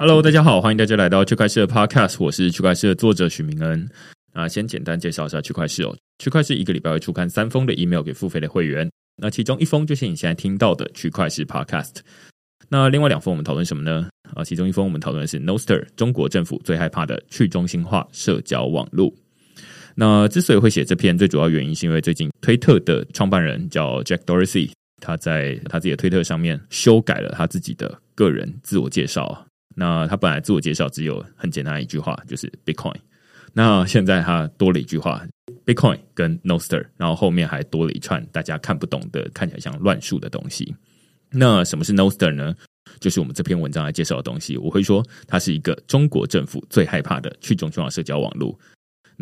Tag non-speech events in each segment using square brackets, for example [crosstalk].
Hello，大家好，欢迎大家来到区块链的 Podcast，我是区块链的作者许明恩。啊，先简单介绍一下区块链哦。区块链一个礼拜会出刊三封的 email 给付费的会员，那其中一封就是你现在听到的区块链 Podcast。那另外两封我们讨论什么呢？啊，其中一封我们讨论的是 Noster，中国政府最害怕的去中心化社交网络。那之所以会写这篇，最主要原因是因为最近推特的创办人叫 Jack Dorsey，他在他自己的推特上面修改了他自己的个人自我介绍。那他本来自我介绍只有很简单一句话，就是 Bitcoin。那现在他多了一句话，Bitcoin 跟 Noster，然后后面还多了一串大家看不懂的、看起来像乱数的东西。那什么是 Noster 呢？就是我们这篇文章来介绍的东西。我会说，它是一个中国政府最害怕的去中心化社交网络。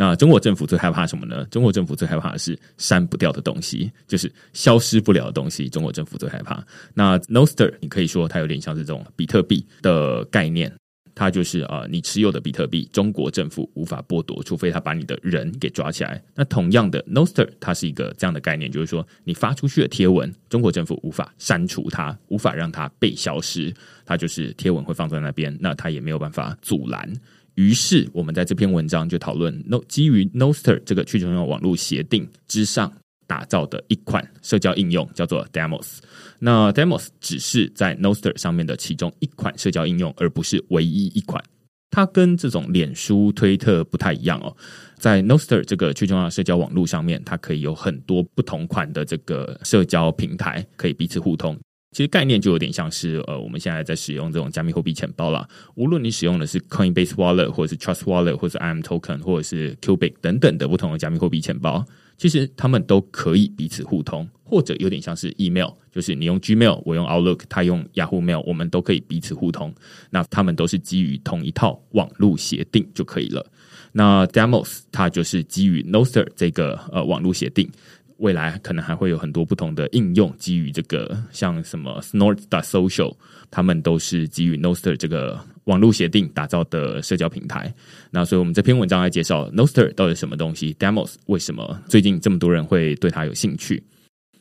那中国政府最害怕什么呢？中国政府最害怕的是删不掉的东西，就是消失不了的东西。中国政府最害怕。那 Noster，你可以说它有点像是这种比特币的概念，它就是啊，你持有的比特币，中国政府无法剥夺，除非他把你的人给抓起来。那同样的，Noster 它是一个这样的概念，就是说你发出去的贴文，中国政府无法删除它，无法让它被消失，它就是贴文会放在那边，那它也没有办法阻拦。于是，我们在这篇文章就讨论，No 基于 Noster 这个去中心化网络协定之上打造的一款社交应用，叫做 Demos。那 Demos 只是在 Noster 上面的其中一款社交应用，而不是唯一一款。它跟这种脸书、推特不太一样哦。在 Noster 这个去中心化社交网络上面，它可以有很多不同款的这个社交平台，可以彼此互通。其实概念就有点像是呃，我们现在在使用这种加密货币钱包啦。无论你使用的是 Coinbase Wallet，或者是 Trust Wallet，或者是 IM Token，或者是 Cubic 等等的不同的加密货币钱包，其实他们都可以彼此互通，或者有点像是 Email，就是你用 Gmail，我用 Outlook，他用 Yahoo Mail，我们都可以彼此互通。那他们都是基于同一套网络协定就可以了。那 Demos 它就是基于 Nostr 这个呃网络协定。未来可能还会有很多不同的应用，基于这个像什么 Snort Social，他们都是基于 Noster 这个网络协定打造的社交平台。那所以我们这篇文章来介绍 Noster 到底什么东西，Demos 为什么最近这么多人会对它有兴趣。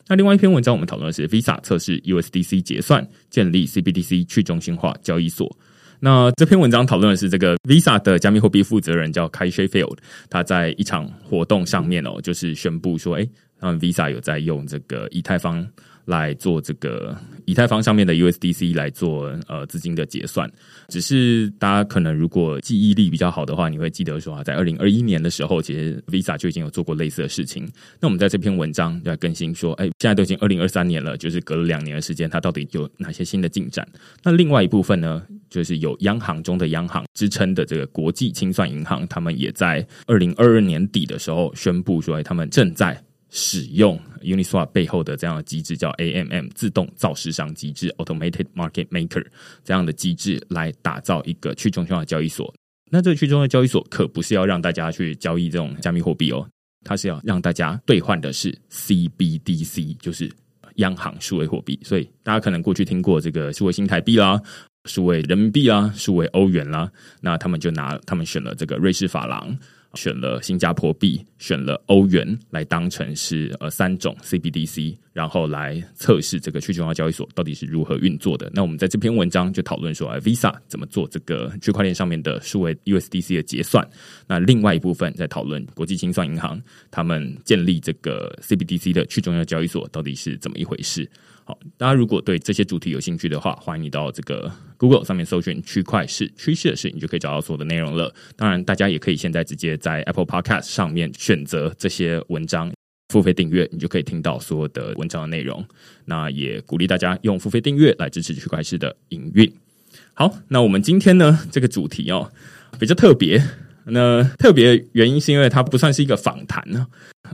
那另外一篇文章我们讨论的是 Visa 测试 USDC 结算，建立 CBDC 去中心化交易所。那这篇文章讨论的是这个 Visa 的加密货币负责人叫 Kai Sheffield，他在一场活动上面哦，就是宣布说，哎。然后 Visa 有在用这个以太坊来做这个以太坊上面的 USDC 来做呃资金的结算，只是大家可能如果记忆力比较好的话，你会记得说啊，在二零二一年的时候，其实 Visa 就已经有做过类似的事情。那我们在这篇文章在更新说，哎，现在都已经二零二三年了，就是隔了两年的时间，它到底有哪些新的进展？那另外一部分呢，就是有央行中的央行支撑的这个国际清算银行，他们也在二零二二年底的时候宣布说，他们正在。使用 Uniswap 背后的这样的机制叫 AMM 自动造市商机制 Automated Market Maker 这样的机制来打造一个去中心化交易所。那这个去中心化交易所可不是要让大家去交易这种加密货币哦，它是要让大家兑换的是 CBDC，就是央行数位货币。所以大家可能过去听过这个数位新台币啦、数位人民币啦、数位欧元啦，那他们就拿他们选了这个瑞士法郎。选了新加坡币，选了欧元来当成是呃三种 CBDC，然后来测试这个去中央交易所到底是如何运作的。那我们在这篇文章就讨论说，Visa 怎么做这个区块链上面的数位 USDC 的结算。那另外一部分在讨论国际清算银行他们建立这个 CBDC 的去中央交易所到底是怎么一回事。好，大家如果对这些主题有兴趣的话，欢迎你到这个 Google 上面搜寻“区块市趋势的事”，你就可以找到所有的内容了。当然，大家也可以现在直接在 Apple Podcast 上面选择这些文章，付费订阅，你就可以听到所有的文章的内容。那也鼓励大家用付费订阅来支持区块市的营运。好，那我们今天呢这个主题哦比较特别。那特别原因是因为它不算是一个访谈呢。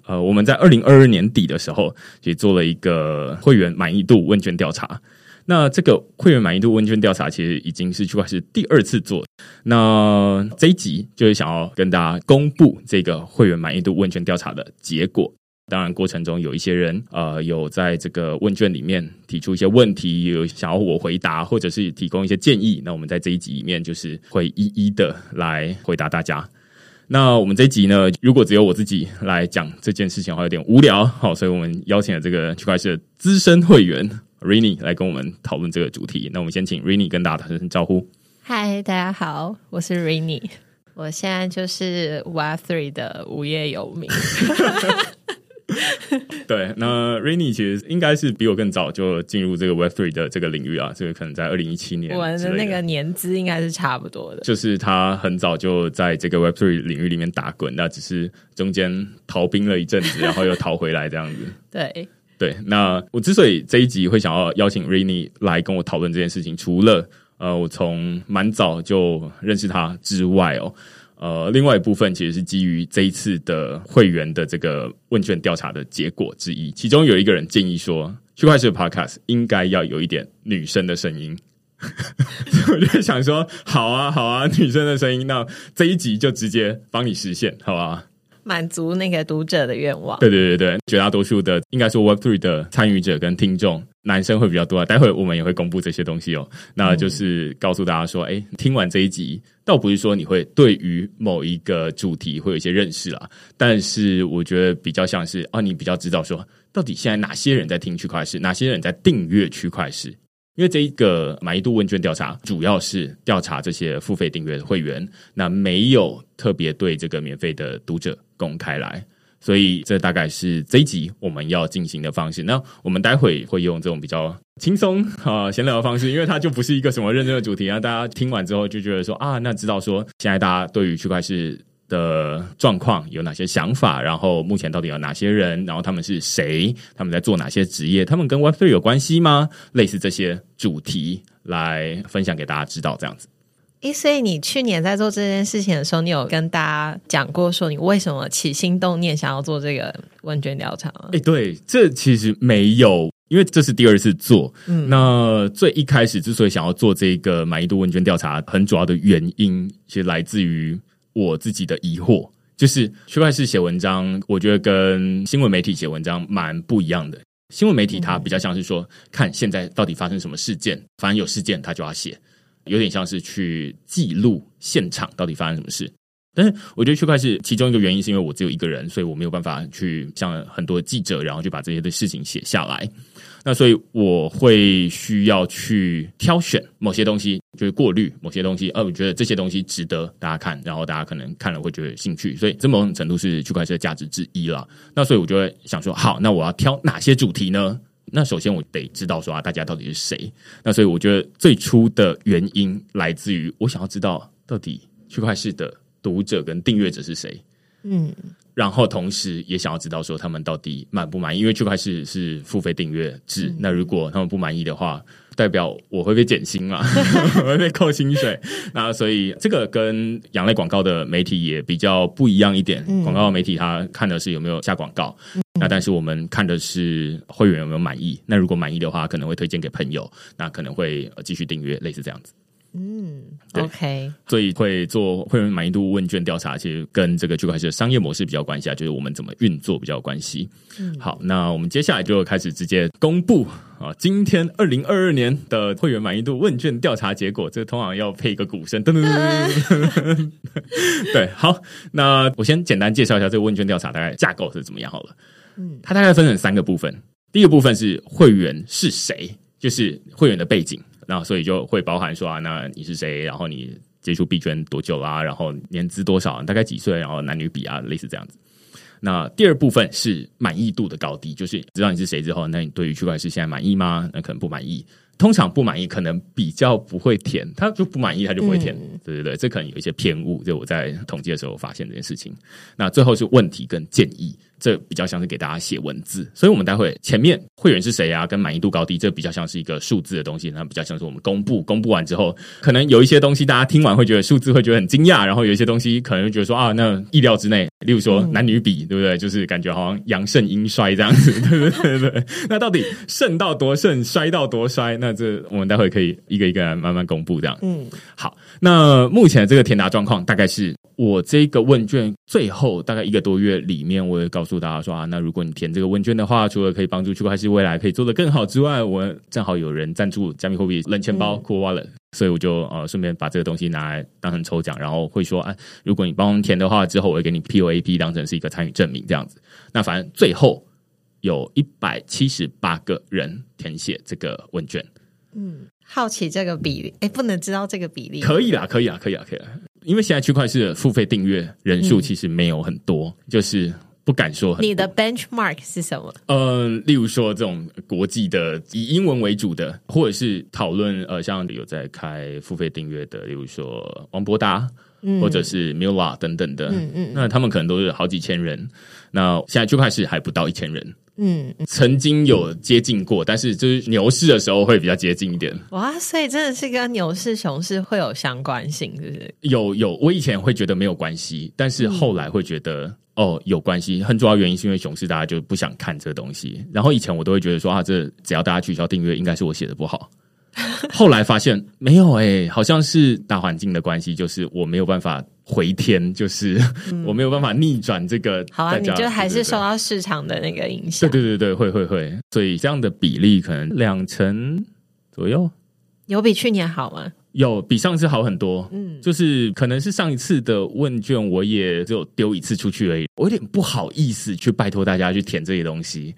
呃，我们在二零二二年底的时候，也做了一个会员满意度问卷调查。那这个会员满意度问卷调查其实已经是区块是第二次做。那这一集就是想要跟大家公布这个会员满意度问卷调查的结果。当然，过程中有一些人呃有在这个问卷里面提出一些问题，有想要我回答，或者是提供一些建议。那我们在这一集里面就是会一一的来回答大家。那我们这一集呢，如果只有我自己来讲这件事情的话，有点无聊。好，所以我们邀请了这个区块链的资深会员 Rainy 来跟我们讨论这个主题。那我们先请 Rainy 跟大家打声招呼。嗨，大家好，我是 Rainy，我现在就是 Web Three 的无业游民。[laughs] [laughs] 对，那 Rainy 其实应该是比我更早就进入这个 Web Three 的这个领域啊，这个可能在二零一七年，我的那个年资应该是差不多的。就是他很早就在这个 Web Three 领域里面打滚，那只是中间逃兵了一阵子，然后又逃回来这样子。[laughs] 对对，那我之所以这一集会想要邀请 Rainy 来跟我讨论这件事情，除了呃，我从蛮早就认识他之外哦。呃，另外一部分其实是基于这一次的会员的这个问卷调查的结果之一，其中有一个人建议说，区块链的 Podcast 应该要有一点女生的声音，[laughs] 我就想说，好啊，好啊，女生的声音，那这一集就直接帮你实现，好吧？满足那个读者的愿望。对对对对，绝大多数的应该说 Web Three 的参与者跟听众，男生会比较多啊。待会我们也会公布这些东西哦。那就是告诉大家说，哎，听完这一集，倒不是说你会对于某一个主题会有一些认识啦，但是我觉得比较像是啊，你比较知道说，到底现在哪些人在听区块链，哪些人在订阅区块链。因为这一个满意度问卷调查主要是调查这些付费订阅的会员，那没有特别对这个免费的读者公开来，所以这大概是这一集我们要进行的方式。那我们待会会用这种比较轻松啊闲聊的方式，因为它就不是一个什么认真的主题啊，大家听完之后就觉得说啊，那知道说现在大家对于区块是。的状况有哪些想法？然后目前到底有哪些人？然后他们是谁？他们在做哪些职业？他们跟 Web Three 有关系吗？类似这些主题来分享给大家知道，这样子。诶，所以你去年在做这件事情的时候，你有跟大家讲过说你为什么起心动念想要做这个问卷调查吗？诶，对，这其实没有，因为这是第二次做。嗯，那最一开始之所以想要做这个满意度问卷调查，很主要的原因其实来自于。我自己的疑惑就是，区块链写文章，我觉得跟新闻媒体写文章蛮不一样的。新闻媒体它比较像是说，看现在到底发生什么事件，反正有事件他就要写，有点像是去记录现场到底发生什么事。但是我觉得区块是其中一个原因，是因为我只有一个人，所以我没有办法去像很多记者，然后就把这些的事情写下来。那所以我会需要去挑选某些东西，就是过滤某些东西。呃，我觉得这些东西值得大家看，然后大家可能看了会觉得有兴趣，所以这某种程度是区块链的价值之一了。那所以我就会想说，好，那我要挑哪些主题呢？那首先我得知道说啊，大家到底是谁。那所以我觉得最初的原因来自于我想要知道到底区块链的读者跟订阅者是谁。嗯。然后同时也想要知道说他们到底满不满意，因为区块是是付费订阅制，那如果他们不满意的话，代表我会被减薪嘛，[laughs] 我会被扣薪水。那所以这个跟养类广告的媒体也比较不一样一点，广告媒体他看的是有没有下广告，那但是我们看的是会员有没有满意。那如果满意的话，可能会推荐给朋友，那可能会继续订阅，类似这样子。嗯，OK，所以会做会员满意度问卷调查，其实跟这个区块链的商业模式比较关系啊，就是我们怎么运作比较有关系。嗯，好，那我们接下来就开始直接公布啊，今天二零二二年的会员满意度问卷调查结果，这个通常要配一个鼓声，噔噔噔噔。[laughs] 对，好，那我先简单介绍一下这个问卷调查大概架构是怎么样好了。嗯，它大概分成三个部分。第一个部分是会员是谁，就是会员的背景，然后所以就会包含说啊，那你是谁，然后你接触币圈多久啦，然后年资多少，大概几岁，然后男女比啊，类似这样子。那第二部分是满意度的高低，就是知道你是谁之后，那你对于区块链现在满意吗？那可能不满意。通常不满意，可能比较不会填，他就不满意，他就不会填。对对对，这可能有一些偏误，就我在统计的时候发现这件事情。那最后是问题跟建议。这比较像是给大家写文字，所以我们待会前面会员是谁啊，跟满意度高低，这比较像是一个数字的东西，那比较像是我们公布，公布完之后，可能有一些东西大家听完会觉得数字会觉得很惊讶，然后有一些东西可能觉得说啊，那意料之内，例如说男女比，对不对？就是感觉好像阳盛阴衰这样子，[laughs] 对不对？对。那到底盛到多盛，衰到多衰？那这我们待会可以一个一个慢慢公布这样。嗯，好。那目前这个填答状况大概是。我这个问卷最后大概一个多月里面，我也告诉大家说啊，那如果你填这个问卷的话，除了可以帮助区块链未来可以做得更好之外，我正好有人赞助加密货币冷钱包 Cool Wallet，所以我就呃顺便把这个东西拿来当成抽奖，然后会说啊，如果你帮填的话，之后我会给你 POAP 当成是一个参与证明这样子。那反正最后有一百七十八个人填写这个问卷。嗯，好奇这个比例，哎，不能知道这个比例？可以啦，可以啊，可以啊，可以啊。因为现在区块链付费订阅人数其实没有很多，就是不敢说。你的 benchmark 是什么？呃，例如说这种国际的以英文为主的，或者是讨论呃，像有在开付费订阅的，例如说王博达，或者是 Mila 等等的，嗯嗯，那他们可能都是好几千人。那现在区块链还不到一千人。嗯，曾经有接近过，但是就是牛市的时候会比较接近一点。哇，所以真的是跟牛市、熊市会有相关性，是不是？有有，我以前会觉得没有关系，但是后来会觉得哦有关系。很主要原因是因为熊市大家就不想看这个东西，然后以前我都会觉得说啊，这只要大家取消订阅，应该是我写的不好。[laughs] 后来发现没有哎，好像是大环境的关系，就是我没有办法回天，就是 [laughs] 我没有办法逆转这个。好啊，你就还是受到市场的那个影响。对对对对，会会会，所以这样的比例可能两成左右，有比去年好吗？有比上次好很多，嗯，就是可能是上一次的问卷我也只有丢一次出去而已，我有点不好意思去拜托大家去填这些东西，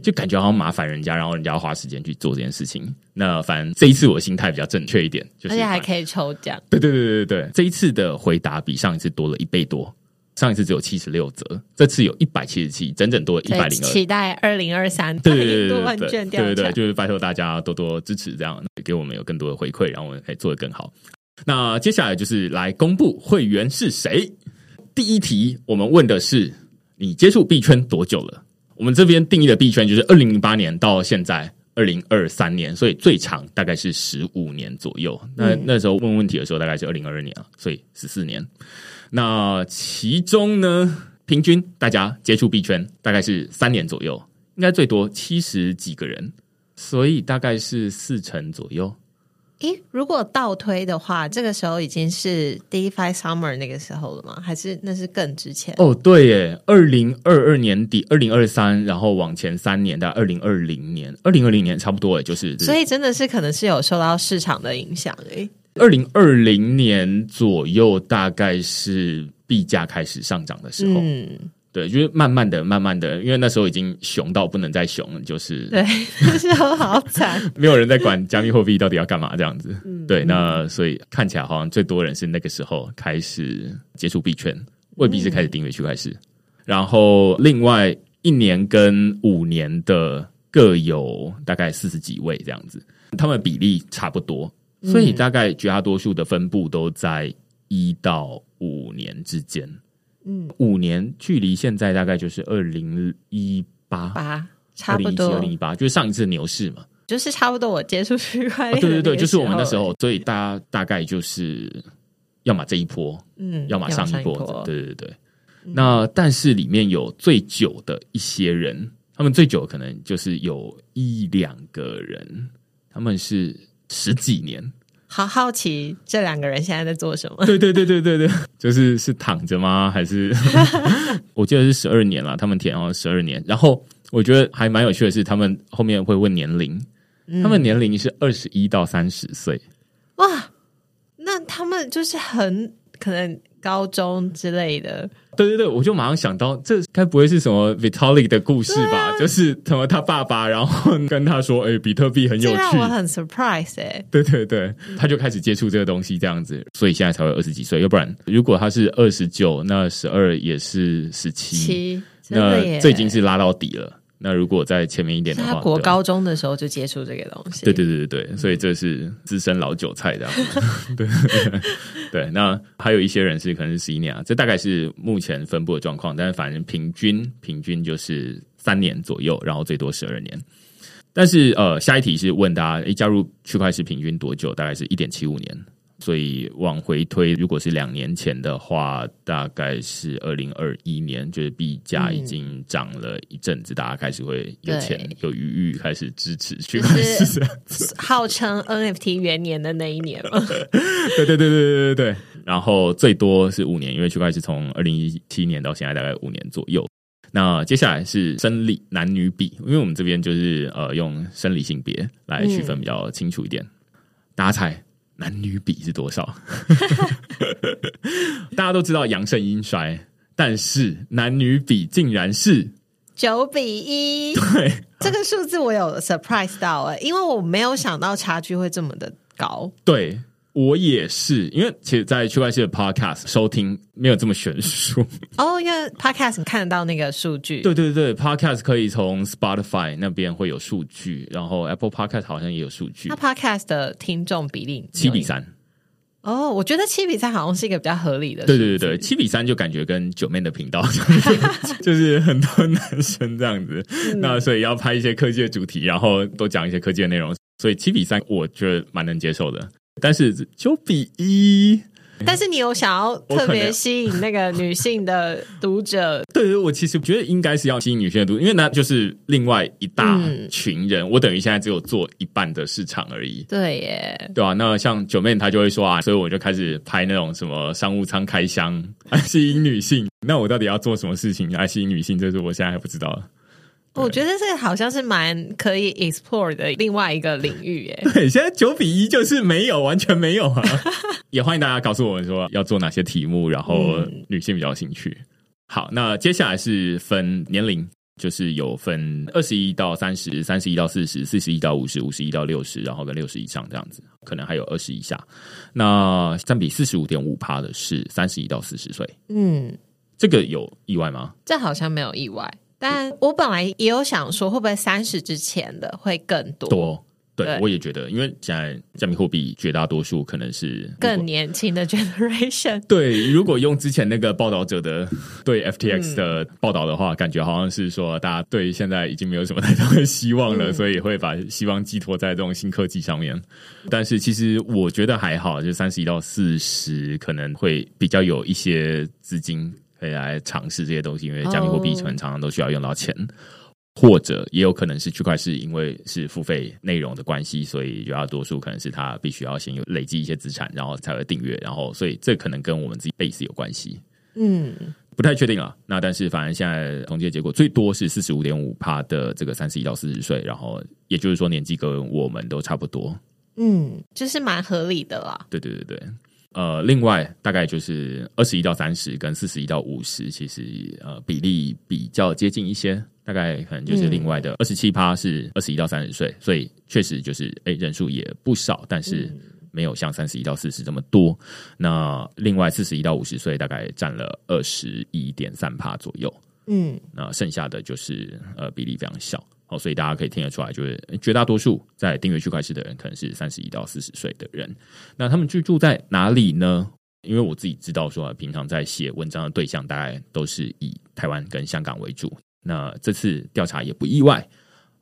就感觉好像麻烦人家，然后人家要花时间去做这件事情。那反正这一次我心态比较正确一点，而且还可以抽奖。对对对对对，这一次的回答比上一次多了一倍多。上一次只有七十六折，这次有一百七十七，整整多一百零二。期待二零二三对对对问卷调对对对，就是拜托大家多多支持，这样给我们有更多的回馈，然后我们可以做得更好。那接下来就是来公布会员是谁。第一题，我们问的是你接触币圈多久了？我们这边定义的币圈就是二零零八年到现在二零二三年，所以最长大概是十五年左右。那那时候问问题的时候大概是二零二二年啊，所以十四年。那其中呢，平均大家接触币圈大概是三年左右，应该最多七十几个人，所以大概是四成左右。诶，如果倒推的话，这个时候已经是 DeFi Summer 那个时候了吗？还是那是更之前？哦，对耶，二零二二年底，二零二三，然后往前三年，到二零二零年，二零二零年差不多，也就是，所以真的是可能是有受到市场的影响诶。二零二零年左右，大概是币价开始上涨的时候。嗯，对，就是慢慢的、慢慢的，因为那时候已经熊到不能再熊了，就是对，[laughs] 那时候好惨，[laughs] 没有人在管加密货币到底要干嘛这样子。对，那所以看起来好像最多人是那个时候开始接触币圈，未必是开始订阅区块链。然后另外一年跟五年的各有大概四十几位这样子，他们比例差不多。所以大概绝大多数的分布都在一到五年之间。嗯，五年距离现在大概就是二零一八八，差不多二零一八，就是上一次牛市嘛，就是差不多我接触区块链，对对对，就是我们那时候，所以大家大概就是要么这一波，嗯，要么上一波，对对对。那但是里面有最久的一些人，他们最久可能就是有一两个人，他们是。十几年，好好奇这两个人现在在做什么？对对对对对对，[laughs] 就是是躺着吗？还是 [laughs] 我记得是十二年了，他们填哦十二年。然后我觉得还蛮有趣的是，他们后面会问年龄，他们年龄是二十一到三十岁。哇，那他们就是很可能高中之类的。对对对，我就马上想到，这该不会是什么 Vitalik 的故事吧？就是什么他爸爸，然后跟他说：“哎，比特币很有趣。”让我很 surprise 哎。对对对，他就开始接触这个东西，这样子，所以现在才会二十几岁。要不然，如果他是二十九，那十二也是十七，那这已经是拉到底了。那如果在前面一点的话，他国高中的时候就接触这个东西。对对对对对，所以这是资深老韭菜这样。[laughs] 对 [laughs] 对，那还有一些人是可能是十一年啊，这大概是目前分布的状况。但是反正平均平均就是三年左右，然后最多十二年。但是呃，下一题是问大家，诶，加入区块链平均多久？大概是一点七五年。所以往回推，如果是两年前的话，大概是二零二一年，就是币价已经涨了一阵子，大家开始会有钱有余裕开始支持区块链，[laughs] 号称 NFT 元年的那一年嘛。[laughs] 对对对对对对对。然后最多是五年，因为区块链是从二零一七年到现在大概五年左右。那接下来是生理男女比，因为我们这边就是呃用生理性别来区分比较清楚一点。大家猜？男女比是多少？[laughs] 大家都知道阳盛阴衰，但是男女比竟然是九比一。对，这个数字我有 surprise 到哎，因为我没有想到差距会这么的高。对。我也是，因为其实，在区块链的 Podcast 收听没有这么悬殊哦。因为 Podcast 你看得到那个数据，对对对，Podcast 可以从 Spotify 那边会有数据，然后 Apple Podcast 好像也有数据。那 Podcast 的听众比例七比三。哦，我觉得七比三好像是一个比较合理的。对对对对，七比三就感觉跟九妹的频道 [laughs] 就是很多男生这样子，那所以要拍一些科技的主题，然后多讲一些科技的内容，所以七比三我觉得蛮能接受的。但是九比一，但是你有想要特别吸引那个女性的读者？对 [laughs] 对，我其实觉得应该是要吸引女性的读者，因为那就是另外一大群人。我等于现在只有做一半的市场而已。对耶，对啊。那像九妹她就会说啊，所以我就开始拍那种什么商务舱开箱来吸引女性。那我到底要做什么事情来吸引女性？这是我现在还不知道。我觉得这个好像是蛮可以 explore 的另外一个领域耶。[laughs] 对，现在九比一就是没有，完全没有啊。[laughs] 也欢迎大家告诉我们说要做哪些题目，然后女性比较有兴趣。好，那接下来是分年龄，就是有分二十一到三十、三十一到四十、四十一到五十、五十一到六十，然后跟六十以上这样子，可能还有二十以下。那占比四十五点五趴的是三十一到四十岁。嗯，这个有意外吗？这好像没有意外。但我本来也有想说，会不会三十之前的会更多？多，对，我也觉得，因为现在加密货币绝大多数可能是更年轻的 [laughs] generation。对，如果用之前那个报道者的对 FTX 的报道的话，感觉好像是说大家对现在已经没有什么太大的希望了，所以会把希望寄托在这种新科技上面。但是其实我觉得还好，就三十一到四十可能会比较有一些资金。可以来尝试这些东西，因为加密货币常常都需要用到钱，或者也有可能是区块是因为是付费内容的关系，所以绝大多数可能是他必须要先有累积一些资产，然后才会订阅，然后所以这可能跟我们自己 base 有关系。嗯，不太确定啊。那但是反正现在统计结果最多是四十五点五帕的这个三十一到四十岁，然后也就是说年纪跟我们都差不多。嗯，就是蛮合理的啦。对对对对。呃，另外大概就是二十一到三十跟四十一到五十，其实呃比例比较接近一些，大概可能就是另外的二十七趴是二十一到三十岁，所以确实就是哎人数也不少，但是没有像三十一到四十这么多。那另外四十一到五十岁大概占了二十一点三趴左右，嗯，那剩下的就是呃比例非常小。哦，所以大家可以听得出来，就是绝大多数在订阅区块链的人，可能是三十一到四十岁的人。那他们居住在哪里呢？因为我自己知道，说平常在写文章的对象，大概都是以台湾跟香港为主。那这次调查也不意外，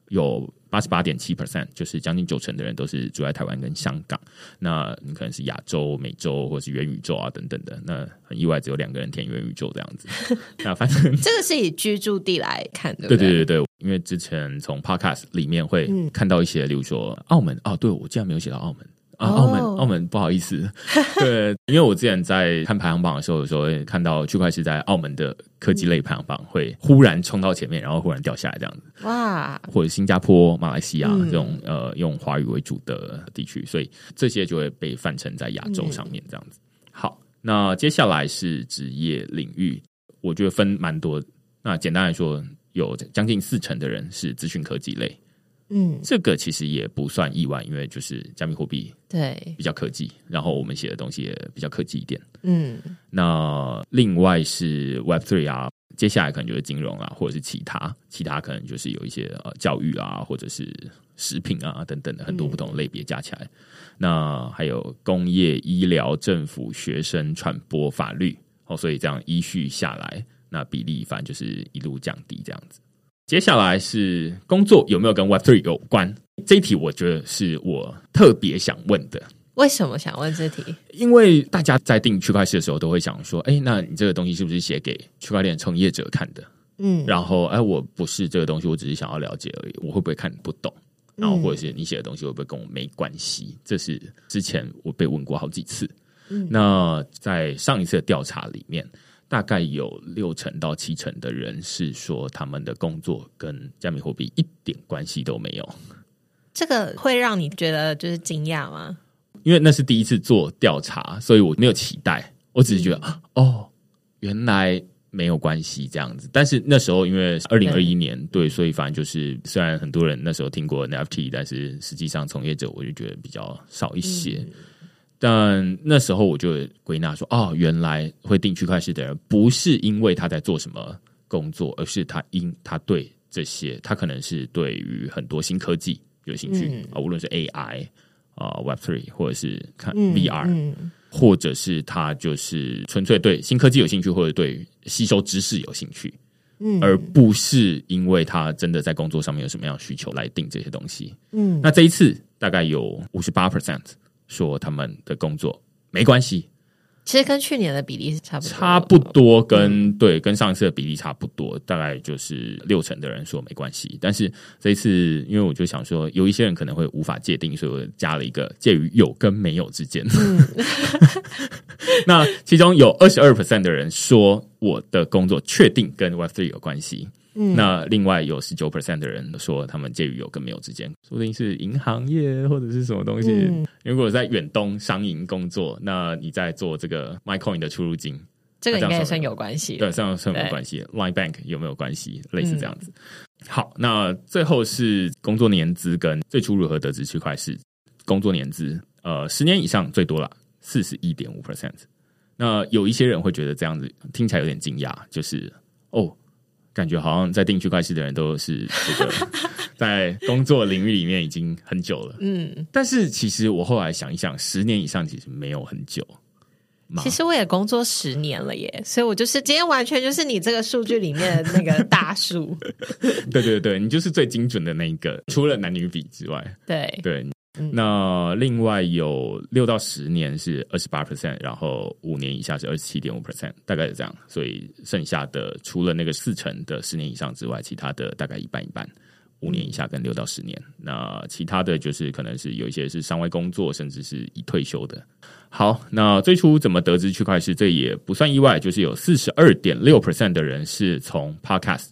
有。八十八点七 percent，就是将近九成的人都是住在台湾跟香港。那你可能是亚洲、美洲或是元宇宙啊等等的。那很意外，只有两个人填元宇宙这样子。[laughs] 那反正这个是以居住地来看的。对对对对，因为之前从 podcast 里面会看到一些，例如说澳门哦，对我竟然没有写到澳门。啊，澳门，澳门，不好意思，[laughs] 对，因为我之前在看排行榜的时候，有时候会看到区块是在澳门的科技类排行榜会忽然冲到前面，然后忽然掉下来这样子，哇，或者新加坡、马来西亚这种呃用华语为主的地区，所以这些就会被泛成在亚洲上面这样子。好。那接下来是职业领域，我觉得分蛮多。那简单来说，有将近四成的人是资讯科技类，嗯，这个其实也不算意外，因为就是加密货币对，比较科技，然后我们写的东西也比较科技一点。嗯那另外是 Web Three 啊，接下来可能就是金融啊，或者是其他，其他可能就是有一些呃教育啊，或者是食品啊等等的很多不同的类别加起来。那还有工业、医疗、政府、学生、传播、法律哦，所以这样依序下来，那比例反正就是一路降低这样子。接下来是工作有没有跟 Web Three 有关？这一题我觉得是我特别想问的。为什么想问这题？因为大家在定区块链的时候，都会想说：“哎，那你这个东西是不是写给区块链从业者看的？”嗯，然后，哎，我不是这个东西，我只是想要了解而已。我会不会看不懂？然后，或者是你写的东西会不会跟我没关系？这是之前我被问过好几次。嗯那在上一次的调查里面，大概有六成到七成的人是说他们的工作跟加密货币一点关系都没有。这个会让你觉得就是惊讶吗？因为那是第一次做调查，所以我没有期待，我只是觉得、啊哦，原来没有关系这样子。但是那时候因为二零二一年对，所以反正就是虽然很多人那时候听过 NFT，但是实际上从业者我就觉得比较少一些。但那时候我就归纳说，哦，原来会定区块链的人不是因为他在做什么工作，而是他因他对这些，他可能是对于很多新科技有兴趣啊、嗯无论是 AI 啊、Web Three，或者是看嗯 VR，、嗯。或者是他就是纯粹对新科技有兴趣，或者对吸收知识有兴趣，嗯。而不是因为他真的在工作上面有什么样的需求来定这些东西。嗯，那这一次大概有五十八 percent 说他们的工作没关系，其实跟去年的比例是差不多，差不多跟、对跟上一次的比例差不多，大概就是六成的人说没关系。但是这一次，因为我就想说，有一些人可能会无法界定，所以我加了一个介于有跟没有之间。[laughs] 那其中有二十二 percent 的人说我的工作确定跟 Web Three 有关系。嗯那另外有十九 percent 的人说他们介于有跟没有之间，说不定是银行业或者是什么东西。嗯如果在远东商银工作，那你在做这个 MyCoin 的出入金，这个应该也算有关系。对，算有没有关系？Line Bank 有没有关系？类似这样子。好，那最后是工作年资跟最初如何得知区块是工作年资，呃，十年以上最多了，四十一点五 percent。那有一些人会觉得这样子听起来有点惊讶，就是哦，感觉好像在定区块系的人都是这个 [laughs] 在工作领域里面已经很久了。嗯，但是其实我后来想一想，十年以上其实没有很久。其实我也工作十年了耶，所以我就是今天完全就是你这个数据里面的那个大数。[laughs] 对对对，你就是最精准的那一个，除了男女比之外，对，对。嗯那另外有六到十年是二十八 percent，然后五年以下是二十七点五 percent，大概是这样。所以剩下的除了那个四成的十年以上之外，其他的大概一半一半，五年以下跟六到十年。那其他的就是可能是有一些是尚未工作，甚至是已退休的。好，那最初怎么得知区块链？这也不算意外，就是有四十二点六 percent 的人是从 podcast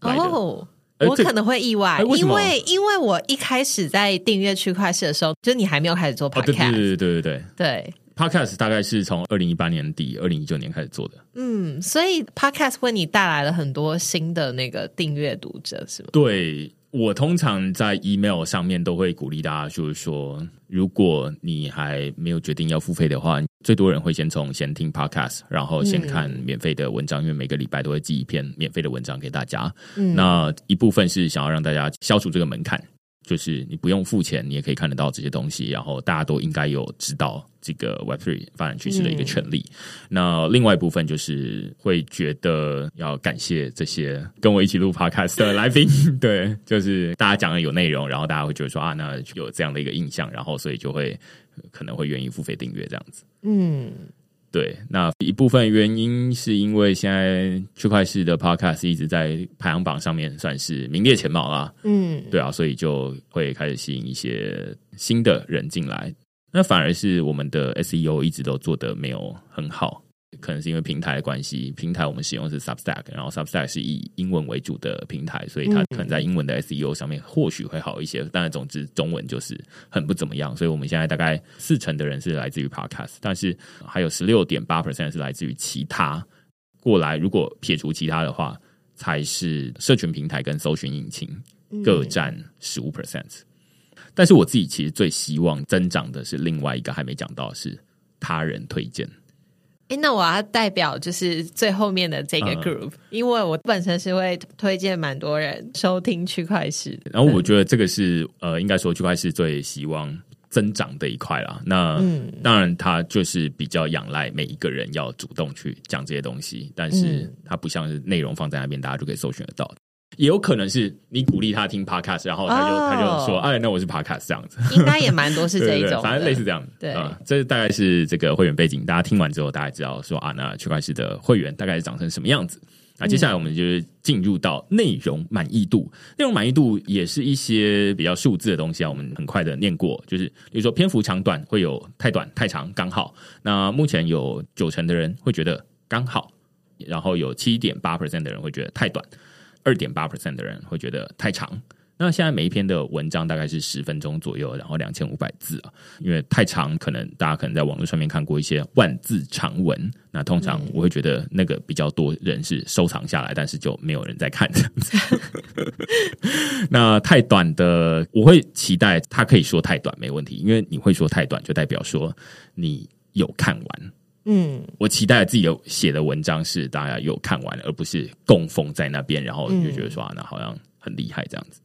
来的。哦。我可能会意外，因哎为因为我一开始在订阅区块链的时候，就是你还没有开始做哦，对对 podcast，、对对对对对对，，podcast 大概是从二零一八年底、二零一九年开始做的。嗯，所以 podcast 为你带来了很多新的那个订阅读者，是吗？对我通常在 email 上面都会鼓励大家，就是说，如果你还没有决定要付费的话，最多人会先从先听 podcast，然后先看免费的文章，因为每个礼拜都会寄一篇免费的文章给大家。嗯那一部分是想要让大家消除这个门槛。就是你不用付钱，你也可以看得到这些东西，然后大家都应该有知道这个 Web Three 发展趋势的一个权利。那另外一部分就是会觉得要感谢这些跟我一起录 Podcast 的来宾，[laughs] 对，就是大家讲的有内容，然后大家会觉得说啊，那有这样的一个印象，然后所以就会可能会愿意付费订阅这样子。嗯，对，那一部分原因是因为现在区块链的 Podcast 一直在排行榜上面算是名列前茅啦。嗯，对啊，所以就会开始吸引一些新的人进来。那反而是我们的 SEO 一直都做得没有很好，可能是因为平台的关系，平台我们使用是 Substack，然后 Substack 是以英文为主的平台，所以它可能在英文的 SEO 上面或许会好一些。但总之，中文就是很不怎么样。所以我们现在大概四成的人是来自于 Podcast，但是还有十六点八 percent 是来自于其他。过来，如果撇除其他的话，才是社群平台跟搜寻引擎各占十五 percent。但是我自己其实最希望增长的是另外一个还没讲到是他人推荐。哎，那我要代表就是最后面的这个 group，因为我本身是会推荐蛮多人收听区块市。然后我觉得这个是呃，应该说区块市最希望。增长的一块啦，那当然，它就是比较仰赖每一个人要主动去讲这些东西，但是它不像是内容放在那边，大家就可以搜寻得到。也有可能是你鼓励他听 podcast，然后他就他就说：“哎，那我是 podcast 这样子。[laughs] ”应该也蛮多是 [laughs] 这一种，反正类似这样。对啊，这大概是这个会员背景。大家听完之后，大概知道说啊，那区块链的会员大概是长成什么样子。那接下来我们就是进入到内容满意度。内容满意度也是一些比较数字的东西啊，我们很快的念过，就是比如说篇幅长短会有太短、太长、刚好。那目前有九成的人会觉得刚好，然后有七点八 percent 的人会觉得太短，二点八 percent 的人会觉得太长。那现在每一篇的文章大概是十分钟左右，然后两千五百字啊，因为太长，可能大家可能在网络上面看过一些万字长文，那通常我会觉得那个比较多人是收藏下来，但是就没有人在看。[laughs] 那太短的，我会期待他可以说太短没问题，因为你会说太短，就代表说你有看完。嗯，我期待自己有写的文章是大家有看完，而不是供奉在那边，然后就觉得说啊，那好像很厉害这样子。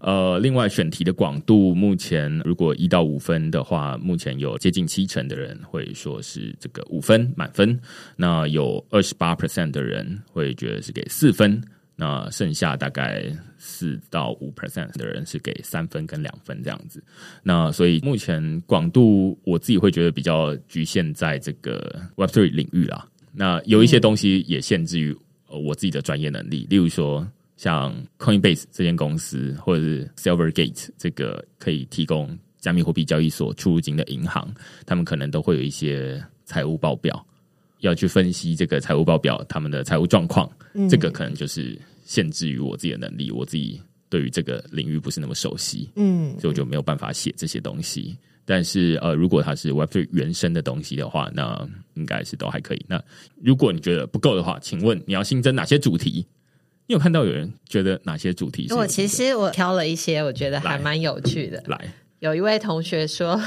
呃，另外选题的广度，目前如果一到五分的话，目前有接近七成的人会说是这个五分满分，那有二十八 percent 的人会觉得是给四分，那剩下大概四到五 percent 的人是给三分跟两分这样子。那所以目前广度我自己会觉得比较局限在这个 Web Three 领域啦。那有一些东西也限制于我自己的专业能力，例如说。像 Coinbase 这间公司，或者是 Silvergate 这个可以提供加密货币交易所出入境的银行，他们可能都会有一些财务报表要去分析这个财务报表他们的财务状况。这个可能就是限制于我自己的能力，我自己对于这个领域不是那么熟悉，嗯，所以我就没有办法写这些东西。但是呃，如果它是 Web3 原生的东西的话，那应该是都还可以。那如果你觉得不够的话，请问你要新增哪些主题？你有看到有人觉得哪些主题？我其实我挑了一些，我觉得还蛮有趣的。来，有一位同学说，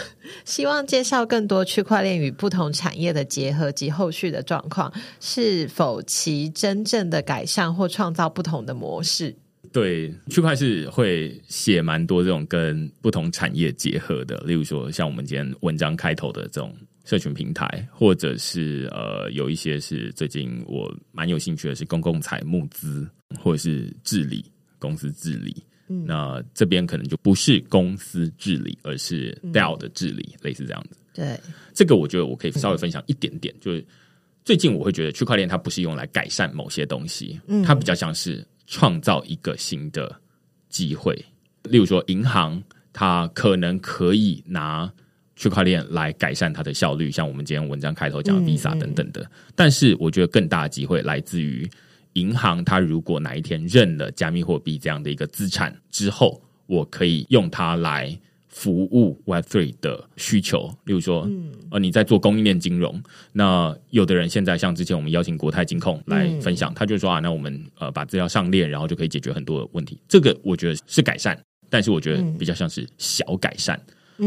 希望介绍更多区块链与不同产业的结合及后续的状况，是否其真正的改善或创造不同的模式？对，区块是会写蛮多这种跟不同产业结合的，例如说像我们今天文章开头的这种。社群平台，或者是呃，有一些是最近我蛮有兴趣的，是公共财募资，或者是治理公司治理。嗯，那这边可能就不是公司治理，而是 DAO 的治理，类似这样子。对，这个我觉得我可以稍微分享一点点。就是最近我会觉得区块链它不是用来改善某些东西，它比较像是创造一个新的机会。例如说，银行它可能可以拿。区块链来改善它的效率，像我们今天文章开头讲的 Visa 等等的。但是，我觉得更大的机会来自于银行，它如果哪一天认了加密货币这样的一个资产之后，我可以用它来服务 Web Three 的需求。例如说，呃，你在做供应链金融，那有的人现在像之前我们邀请国泰金控来分享，他就说啊，那我们呃把资料上链，然后就可以解决很多问题。这个我觉得是改善，但是我觉得比较像是小改善。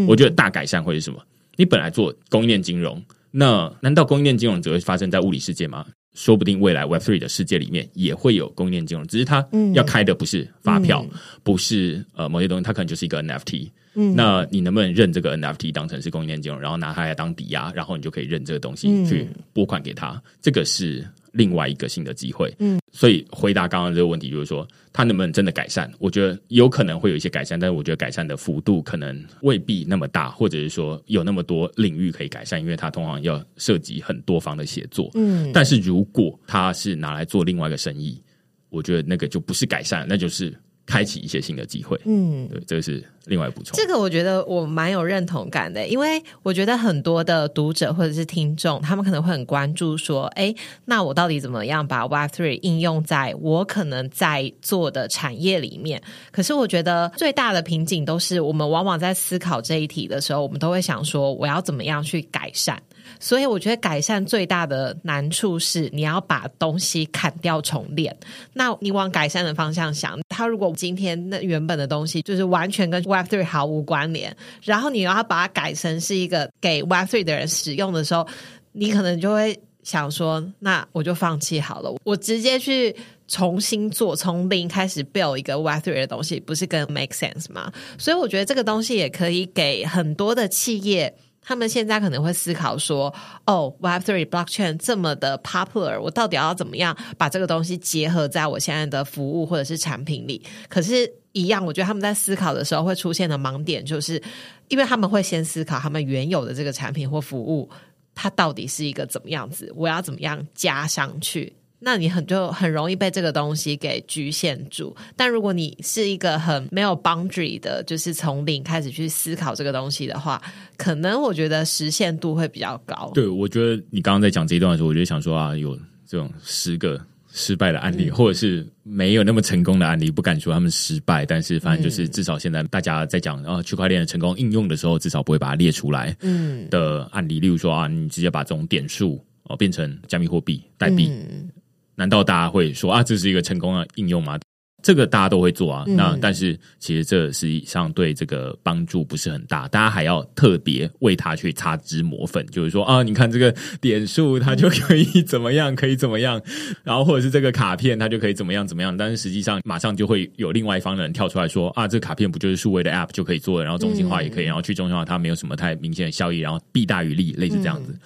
我觉得大改善会是什么？你本来做供应链金融，那难道供应链金融只会发生在物理世界吗？说不定未来 Web Three 的世界里面也会有供应链金融，只是它要开的不是发票，不是呃某些东西，它可能就是一个 NFT。那你能不能认这个 NFT 当成是供应链金融，然后拿它来当抵押，然后你就可以认这个东西去拨款给他？这个是。另外一个新的机会，嗯，所以回答刚刚这个问题，就是说它能不能真的改善？我觉得有可能会有一些改善，但是我觉得改善的幅度可能未必那么大，或者是说有那么多领域可以改善，因为它通常要涉及很多方的协作，嗯。但是如果它是拿来做另外一个生意，我觉得那个就不是改善，那就是开启一些新的机会。嗯，对，这个是另外补充。这个我觉得我蛮有认同感的，因为我觉得很多的读者或者是听众，他们可能会很关注说，哎，那我到底怎么样把 Web Three 应用在我可能在做的产业里面？可是我觉得最大的瓶颈都是，我们往往在思考这一题的时候，我们都会想说，我要怎么样去改善。所以我觉得改善最大的难处是你要把东西砍掉重练。那你往改善的方向想，它如果今天那原本的东西就是完全跟 Web Three 毫无关联，然后你要把它改成是一个给 Web Three 的人使用的时候，你可能就会想说，那我就放弃好了，我直接去重新做，从零开始 build 一个 Web Three 的东西，不是更 make sense 吗？所以我觉得这个东西也可以给很多的企业。他们现在可能会思考说：“哦，Web Three Blockchain 这么的 popular，我到底要怎么样把这个东西结合在我现在的服务或者是产品里？”可是，一样，我觉得他们在思考的时候会出现的盲点，就是因为他们会先思考他们原有的这个产品或服务，它到底是一个怎么样子，我要怎么样加上去。那你很就很容易被这个东西给局限住。但如果你是一个很没有 boundary 的，就是从零开始去思考这个东西的话，可能我觉得实现度会比较高。对，我觉得你刚刚在讲这一段的时候，我就想说啊，有这种十个失败的案例，或者是没有那么成功的案例，不敢说他们失败，但是反正就是至少现在大家在讲啊区块链的成功应用的时候，至少不会把它列出来。嗯，的案例，例如说啊，你直接把这种点数哦变成加密货币代币。难道大家会说啊，这是一个成功的应用吗？这个大家都会做啊。那但是其实这实际上对这个帮助不是很大，大家还要特别为它去擦脂抹粉，就是说啊，你看这个点数它就可以怎么样，可以怎么样，然后或者是这个卡片它就可以怎么样怎么样。但是实际上马上就会有另外一方的人跳出来说啊，这个卡片不就是数位的 App 就可以做，然后中心化也可以，然后去中心化它没有什么太明显的效益，然后弊大于利，类似这样子。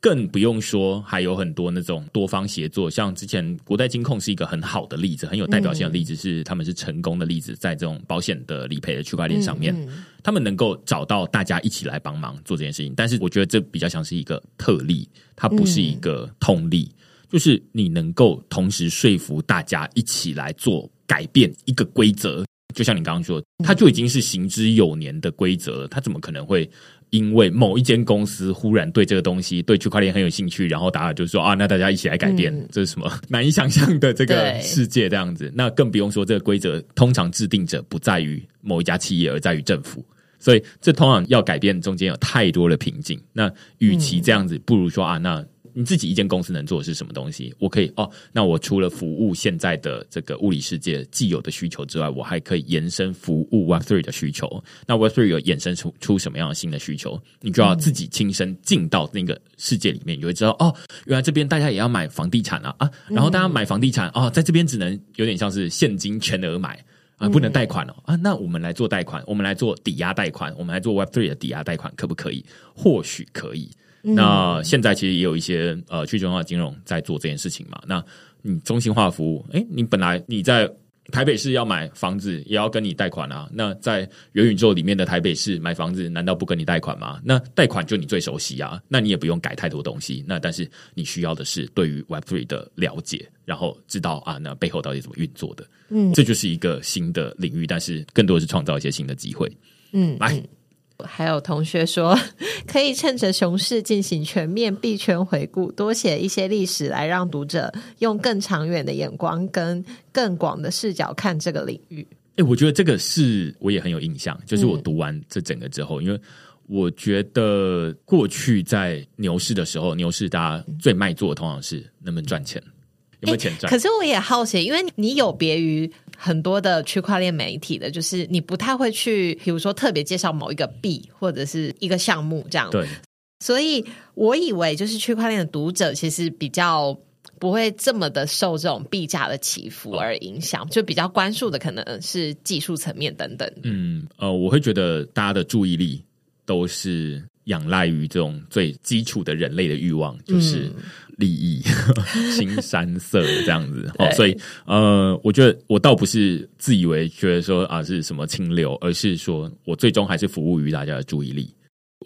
更不用说，还有很多那种多方协作，像之前国泰金控是一个很好的例子，很有代表性的例子，是他们是成功的例子，在这种保险的理赔的区块链上面，他们能够找到大家一起来帮忙做这件事情。但是我觉得这比较像是一个特例，它不是一个通例，就是你能够同时说服大家一起来做改变一个规则，就像你刚刚说，它就已经是行之有年的规则，它怎么可能会？因为某一间公司忽然对这个东西、对区块链很有兴趣，然后大家就说啊，那大家一起来改变，这是什么难以想象的这个世界这样子？那更不用说这个规则通常制定者不在于某一家企业，而在于政府，所以这通常要改变中间有太多的瓶颈。那与其这样子，不如说啊，那。你自己一间公司能做的是什么东西？我可以哦，那我除了服务现在的这个物理世界既有的需求之外，我还可以延伸服务 Web Three 的需求。那 Web Three 有衍生出出什么样的新的需求？你就要自己亲身进到那个世界里面，你会知道哦，原来这边大家也要买房地产啊啊！然后大家买房地产哦，在这边只能有点像是现金全额买啊，不能贷款哦啊。那我们来做贷款，我们来做抵押贷款，我们来做 Web Three 的抵押贷款，可不可以？或许可以。那现在其实也有一些呃去中心化金融在做这件事情嘛。那你中心化服务，哎，你本来你在台北市要买房子，也要跟你贷款啊。那在元宇宙里面的台北市买房子，难道不跟你贷款吗？那贷款就你最熟悉啊，那你也不用改太多东西。那但是你需要的是对于 Web Three 的了解，然后知道啊，那背后到底怎么运作的。嗯，这就是一个新的领域，但是更多的是创造一些新的机会。嗯，来。还有同学说，[laughs] 可以趁着熊市进行全面币圈回顾，多写一些历史，来让读者用更长远的眼光跟更广的视角看这个领域。哎，我觉得这个是我也很有印象，就是我读完这整个之后，因为我觉得过去在牛市的时候，牛市大家最卖座的通常是能不能赚钱。有没有钱赚？可是我也好奇，因为你有别于很多的区块链媒体的，就是你不太会去，比如说特别介绍某一个币或者是一个项目这样。对，所以我以为就是区块链的读者其实比较不会这么的受这种币价的起伏而影响，就比较关注的可能是技术层面等等。嗯，呃，我会觉得大家的注意力都是仰赖于这种最基础的人类的欲望，就是。利益、[laughs] 新山色这样子，[laughs] 哦，所以呃，我觉得我倒不是自以为觉得说啊是什么清流，而是说我最终还是服务于大家的注意力。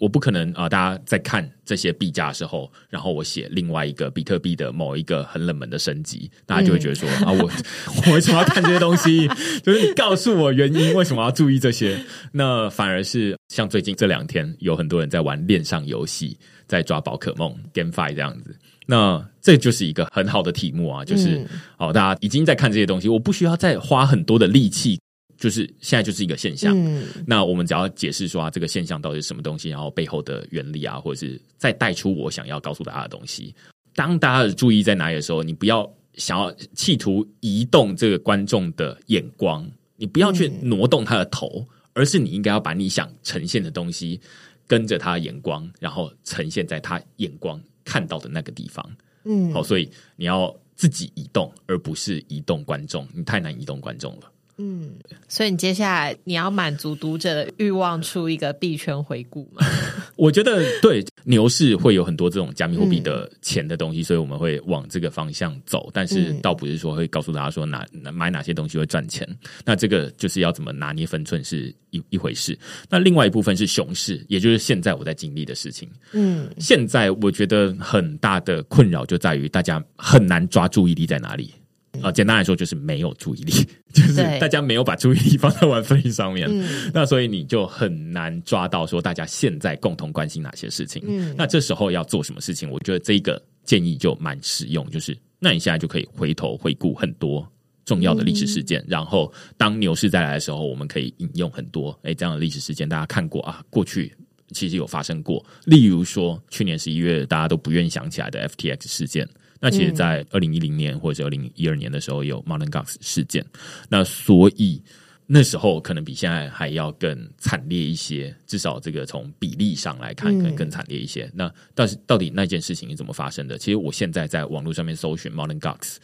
我不可能啊、大家在看这些币价的时候，然后我写另外一个比特币的某一个很冷门的升级，大家就会觉得说、啊，我 [laughs] 我为什么要看这些东西？就是你告诉我原因，为什么要注意这些？那反而是像最近这两天，有很多人在玩链上游戏，在抓宝可梦 GameFi 这样子。那这就是一个很好的题目啊，就是、嗯哦，大家已经在看这些东西，我不需要再花很多的力气，就是现在就是一个现象。嗯那我们只要解释说啊，这个现象到底是什么东西，然后背后的原理啊，或者是再带出我想要告诉大家的东西。当大家的注意在哪里的时候，你不要想要企图移动这个观众的眼光，你不要去挪动他的头，而是你应该要把你想呈现的东西跟着他的眼光，然后呈现在他眼光看到的那个地方。嗯好，所以你要自己移动，而不是移动观众，你太难移动观众了。嗯，所以你接下来你要满足读者的欲望，出一个币圈回顾嘛？[laughs] 我觉得对牛市会有很多这种加密货币的钱的东西，所以我们会往这个方向走。但是嗯倒不是说会告诉大家说哪哪买哪些东西会赚钱，那这个就是要怎么拿捏分寸是一一回事。那另外一部分是熊市，也就是现在我在经历的事情。嗯现在我觉得很大的困扰就在于大家很难抓注意力在哪里。啊、简单来说就是没有注意力，就是大家没有把注意力放在玩分上面。嗯那所以你就很难抓到说大家现在共同关心哪些事情。嗯那这时候要做什么事情？我觉得这个建议就蛮实用，就是那你现在就可以回头回顾很多重要的历史事件，然后当牛市再来的时候，我们可以引用很多哎这样的历史事件，大家看过啊，过去。其实有发生过，例如说去年十一月大家都不愿意想起来的 FTX 事件，那其实，在二零一零年或者是二零一二年的时候有 Mt. Gox 事件，那所以那时候可能比现在还要更惨烈一些，至少这个从比例上来看，嗯可能更惨烈一些。那但是到底那件事情是怎么发生的？其实我现在在网络上面搜寻 Modern Gox，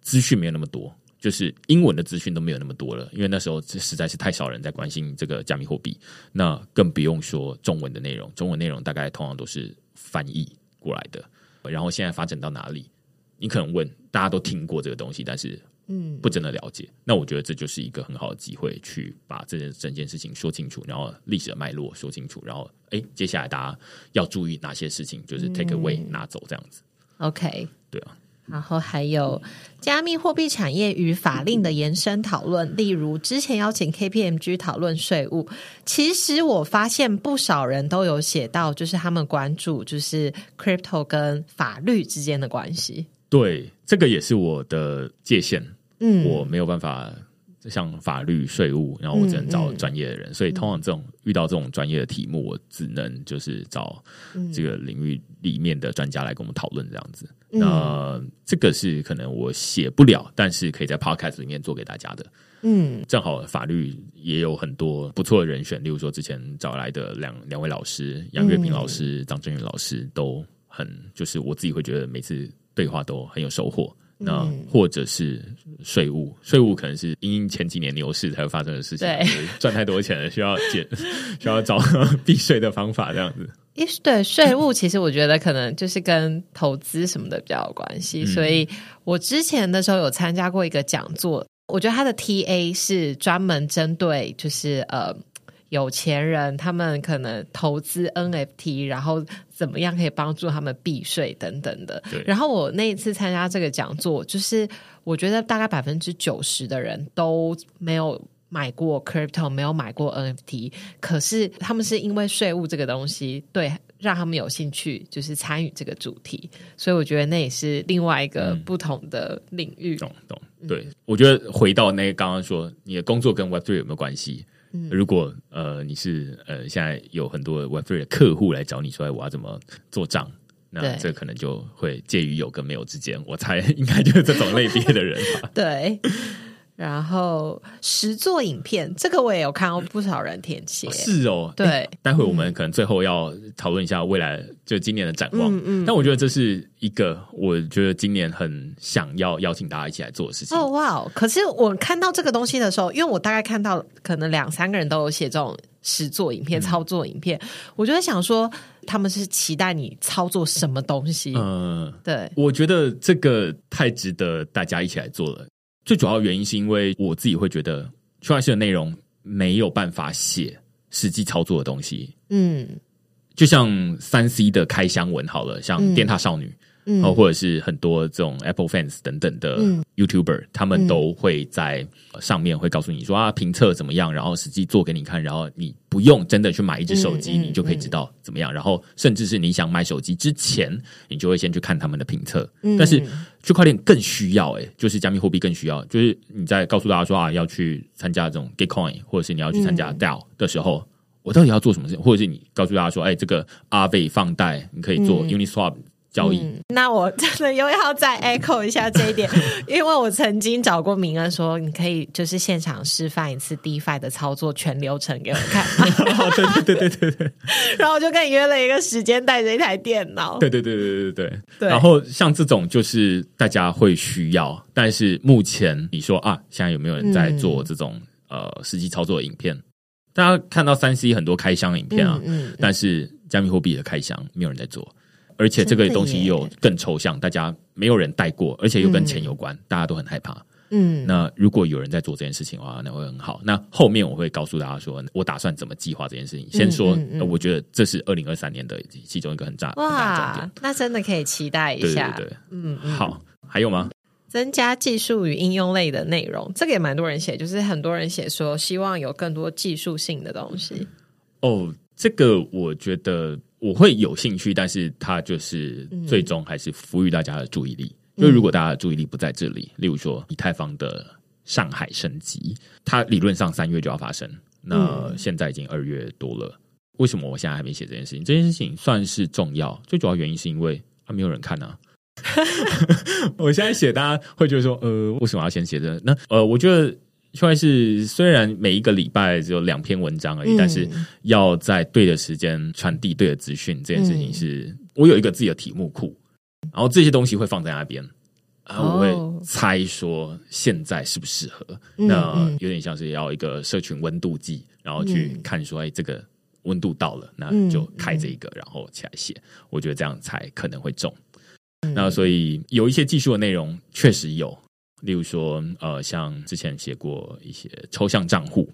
资讯没有那么多，就是英文的资讯都没有那么多了，因为那时候实在是太少人在关心这个加密货币，那更不用说中文的内容，中文内容大概通常都是翻译过来的。然后现在发展到哪里？你可能问，大家都听过这个东西，但是嗯不真的了解。那我觉得这就是一个很好的机会，去把这件整件事情说清楚，然后历史的脉络说清楚，然后哎，接下来大家要注意哪些事情，就是 take away、拿走这样子。，OK。对啊，然后还有加密货币产业与法令的延伸讨论，例如之前邀请 KPMG 讨论税务。其实我发现不少人都有写到，就是他们关注就是 crypto 跟法律之间的关系。对，这个也是我的界限，嗯，我没有办法像法律、税务，然后我只能找专业的人，所以通常这种遇到这种专业的题目，我只能就是找嗯这个领域里面的专家来跟我们讨论这样子。嗯那这个是可能我写不了，但是可以在 podcast 里面做给大家的。嗯正好法律也有很多不错的人选，例如说之前找来的两两位老师，杨月平老师、张振宇老师都很，就是我自己会觉得每次对话都很有收获。那或者是税务，税务可能是因前几年牛市才会发生的事情，赚太多钱了，需要减，[laughs] 需要找 [laughs] 避税的方法，这样子。诶，对税务，其实我觉得可能就是跟投资什么的比较有关系。所以我之前的时候有参加过一个讲座，我觉得他的 TA 是专门针对就是呃有钱人，他们可能投资 NFT，然后怎么样可以帮助他们避税等等的。然后我那一次参加这个讲座，就是我觉得大概百分之九十的人都没有。买过 crypto 没有买过 NFT，可是他们是因为税务这个东西，对让他们有兴趣，就是参与这个主题，所以我觉得那也是另外一个不同的领域。懂懂，对，我觉得回到那个刚刚说，你的工作跟 Web Three 有没有关系？如果呃你是呃现在有很多 Web Three 的客户来找你说，哎我要怎么做账？那这可能就会介于有跟没有之间，我猜应该就是这种类别的人吧。[laughs] 对，然后十座影片这个我也有看过不少人填写，是哦，对诶待会我们可能最后要讨论一下未来就今年的展望。嗯嗯但我觉得这是一个我觉得今年很想要邀请大家一起来做的事情。哦哇哦！可是我看到这个东西的时候，因为我大概看到可能两三个人都有写这种十座影片、操作影片，我就在想说，他们是期待你操作什么东西？嗯，对，我觉得这个太值得大家一起来做了。最主要的原因是因为我自己会觉得，区块链的内容没有办法写实际操作的东西。嗯就像三 C 的开箱文好了，像电塔少女。哦，或者是很多这种 Apple fans 等等的 YouTuber，他们都会在上面会告诉你说啊，评测怎么样，然后实际做给你看，然后你不用真的去买一只手机，你就可以知道怎么样。然后甚至是你想买手机之前，你就会先去看他们的评测。但是区块链更需要，哎，就是加密货币更需要，就是你在告诉大家说啊，要去参加这种 Gitcoin，或者是你要去参加 DAO 的时候，我到底要做什么事情？或者是你告诉大家说，哎，这个阿贝放贷你可以做 Uniswap。交易，那我真的又要再 [laughs] echo 一下这一点，因为我曾经找过明恩说，你可以就是现场示范一次 DeFi 的操作全流程给我看。对对对对对对。[laughs] 然后我就跟你约了一个时间，带着一台电脑。对对对对对对。然后像这种就是大家会需要，但是目前你说啊，现在有没有人在做这种呃实际操作的影片？大家看到三 C 很多开箱影片啊，但是加密货币的开箱没有人在做。而且这个东西又更抽象，大家没有人带过，而且又跟钱有关，大家都很害怕。嗯，那如果有人在做这件事情的话，那会很好。那后面我会告诉大家说，我打算怎么计划这件事情。先说，我觉得这是二零二三年的其中一个很炸哇，重点。那真的可以期待一下。对对对，嗯，好，还有吗？增加技术与应用类的内容，这个也蛮多人写，就是很多人写说希望有更多技术性的东西。哦，这个我觉得。我会有兴趣，但是它就是最终还是赋予大家的注意力。就如果大家的注意力不在这里，例如说以太坊的上海升级，它理论上三月就要发生，那现在已经二月多了，为什么我现在还没写这件事情？这件事情算是重要，最主要原因是因为啊，没有人看呢。[laughs] [laughs] 我现在写，大家会觉得说，呃，为什么要先写这？那呃，我觉得。出来是虽然每一个礼拜只有两篇文章而已，但是要在对的时间传递对的资讯，这件事情是我有一个自己的题目库，然后这些东西会放在那边，然后我会猜说现在适不适合，那有点像是要一个社群温度计，然后去看说，哎，这个温度到了，那就开这一个，然后起来写，我觉得这样才可能会中。那所以有一些技术的内容确实有。例如说，呃，像之前写过一些抽象账户，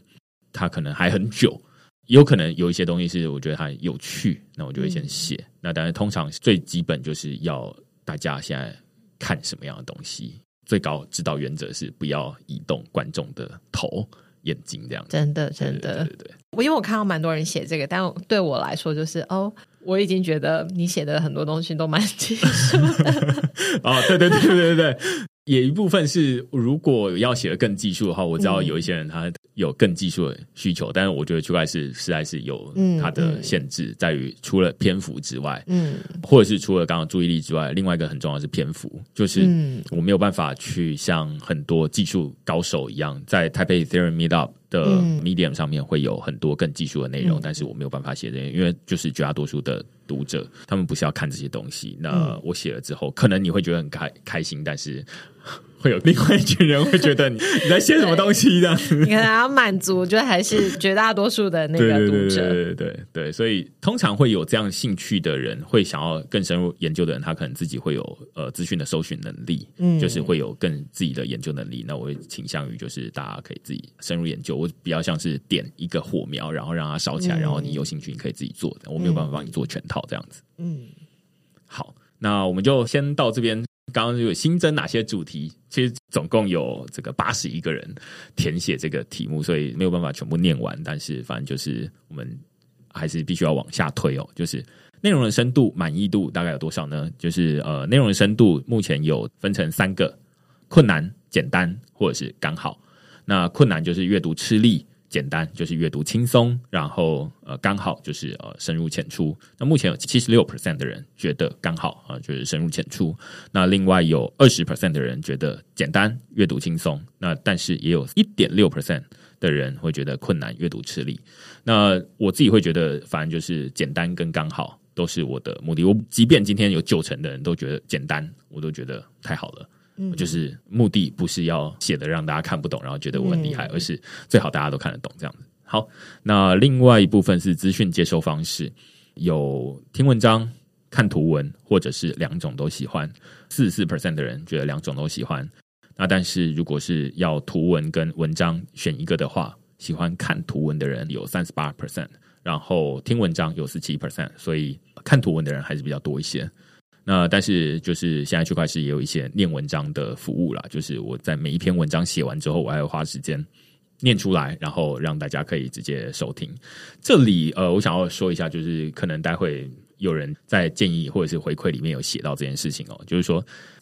它可能还很久，有可能有一些东西是我觉得它有趣，那我就会先写。那当然，通常最基本就是要大家现在看什么样的东西，最高指导原则是不要移动观众的头、眼睛这样。真的，真的，对对。我因为我看到蛮多人写这个，但对我来说就是哦，我已经觉得你写的很多东西都蛮技术的。[laughs] 哦，对对对对对对。也一部分是，如果要写的更技术的话，我知道有一些人他有更技术的需求，但是我觉得区块是实在是有它的限制，在于除了篇幅之外，嗯，或者是除了刚刚注意力之外，另外一个很重要是篇幅，就是我没有办法去像很多技术高手一样，在台北 Ethereum Meetup 的 Medium 上面会有很多更技术的内容，但是我没有办法写这些，因为就是绝大多数的读者他们不是要看这些东西，那我写了之后，可能你会觉得很开开心，但是。会有另外一群人会觉得你你在写什么东西这样子，你可能要满足，就还是绝大多数的那个读者，对对对对，所以通常会有这样兴趣的人，会想要更深入研究的人，他可能自己会有呃资讯的搜寻能力，嗯，就是会有更自己的研究能力。那我会倾向于就是大家可以自己深入研究，我比较像是点一个火苗，然后让它烧起来，然后你有兴趣你可以自己做的，我没有办法帮你做全套这样子。嗯，好，那我们就先到这边。刚刚有新增哪些主题？其实总共有这个八十一个人填写这个题目，所以没有办法全部念完。但是反正就是我们还是必须要往下推哦。就是内容的深度满意度大概有多少呢？就是呃，内容的深度目前有分成三个：困难、简单或者是刚好。那困难就是阅读吃力。简单就是阅读轻松，然后呃刚好就是呃深入浅出。那目前有七十六 percent 的人觉得刚好啊，就是深入浅出。那另外有二十 percent 的人觉得简单阅读轻松。那但是也有一点六 percent 的人会觉得困难阅读吃力。那我自己会觉得，反正就是简单跟刚好都是我的目的。我即便今天有九成的人都觉得简单，我都觉得太好了。就是目的不是要写的让大家看不懂，然后觉得我很厉害，而是最好大家都看得懂这样子。好，那另外一部分是资讯接收方式，有听文章、看图文，或者是两种都喜欢。四十四 percent 的人觉得两种都喜欢。那但是如果是要图文跟文章选一个的话，喜欢看图文的人有三十八 percent，然后听文章有十七 percent，所以看图文的人还是比较多一些。那但是就是现在区块链也有一些念文章的服务啦，就是我在每一篇文章写完之后，我还要花时间念出来，然后让大家可以直接收听。这里呃，我想要说一下，就是可能待会有人在建议或者是回馈里面有写到这件事情哦，就是说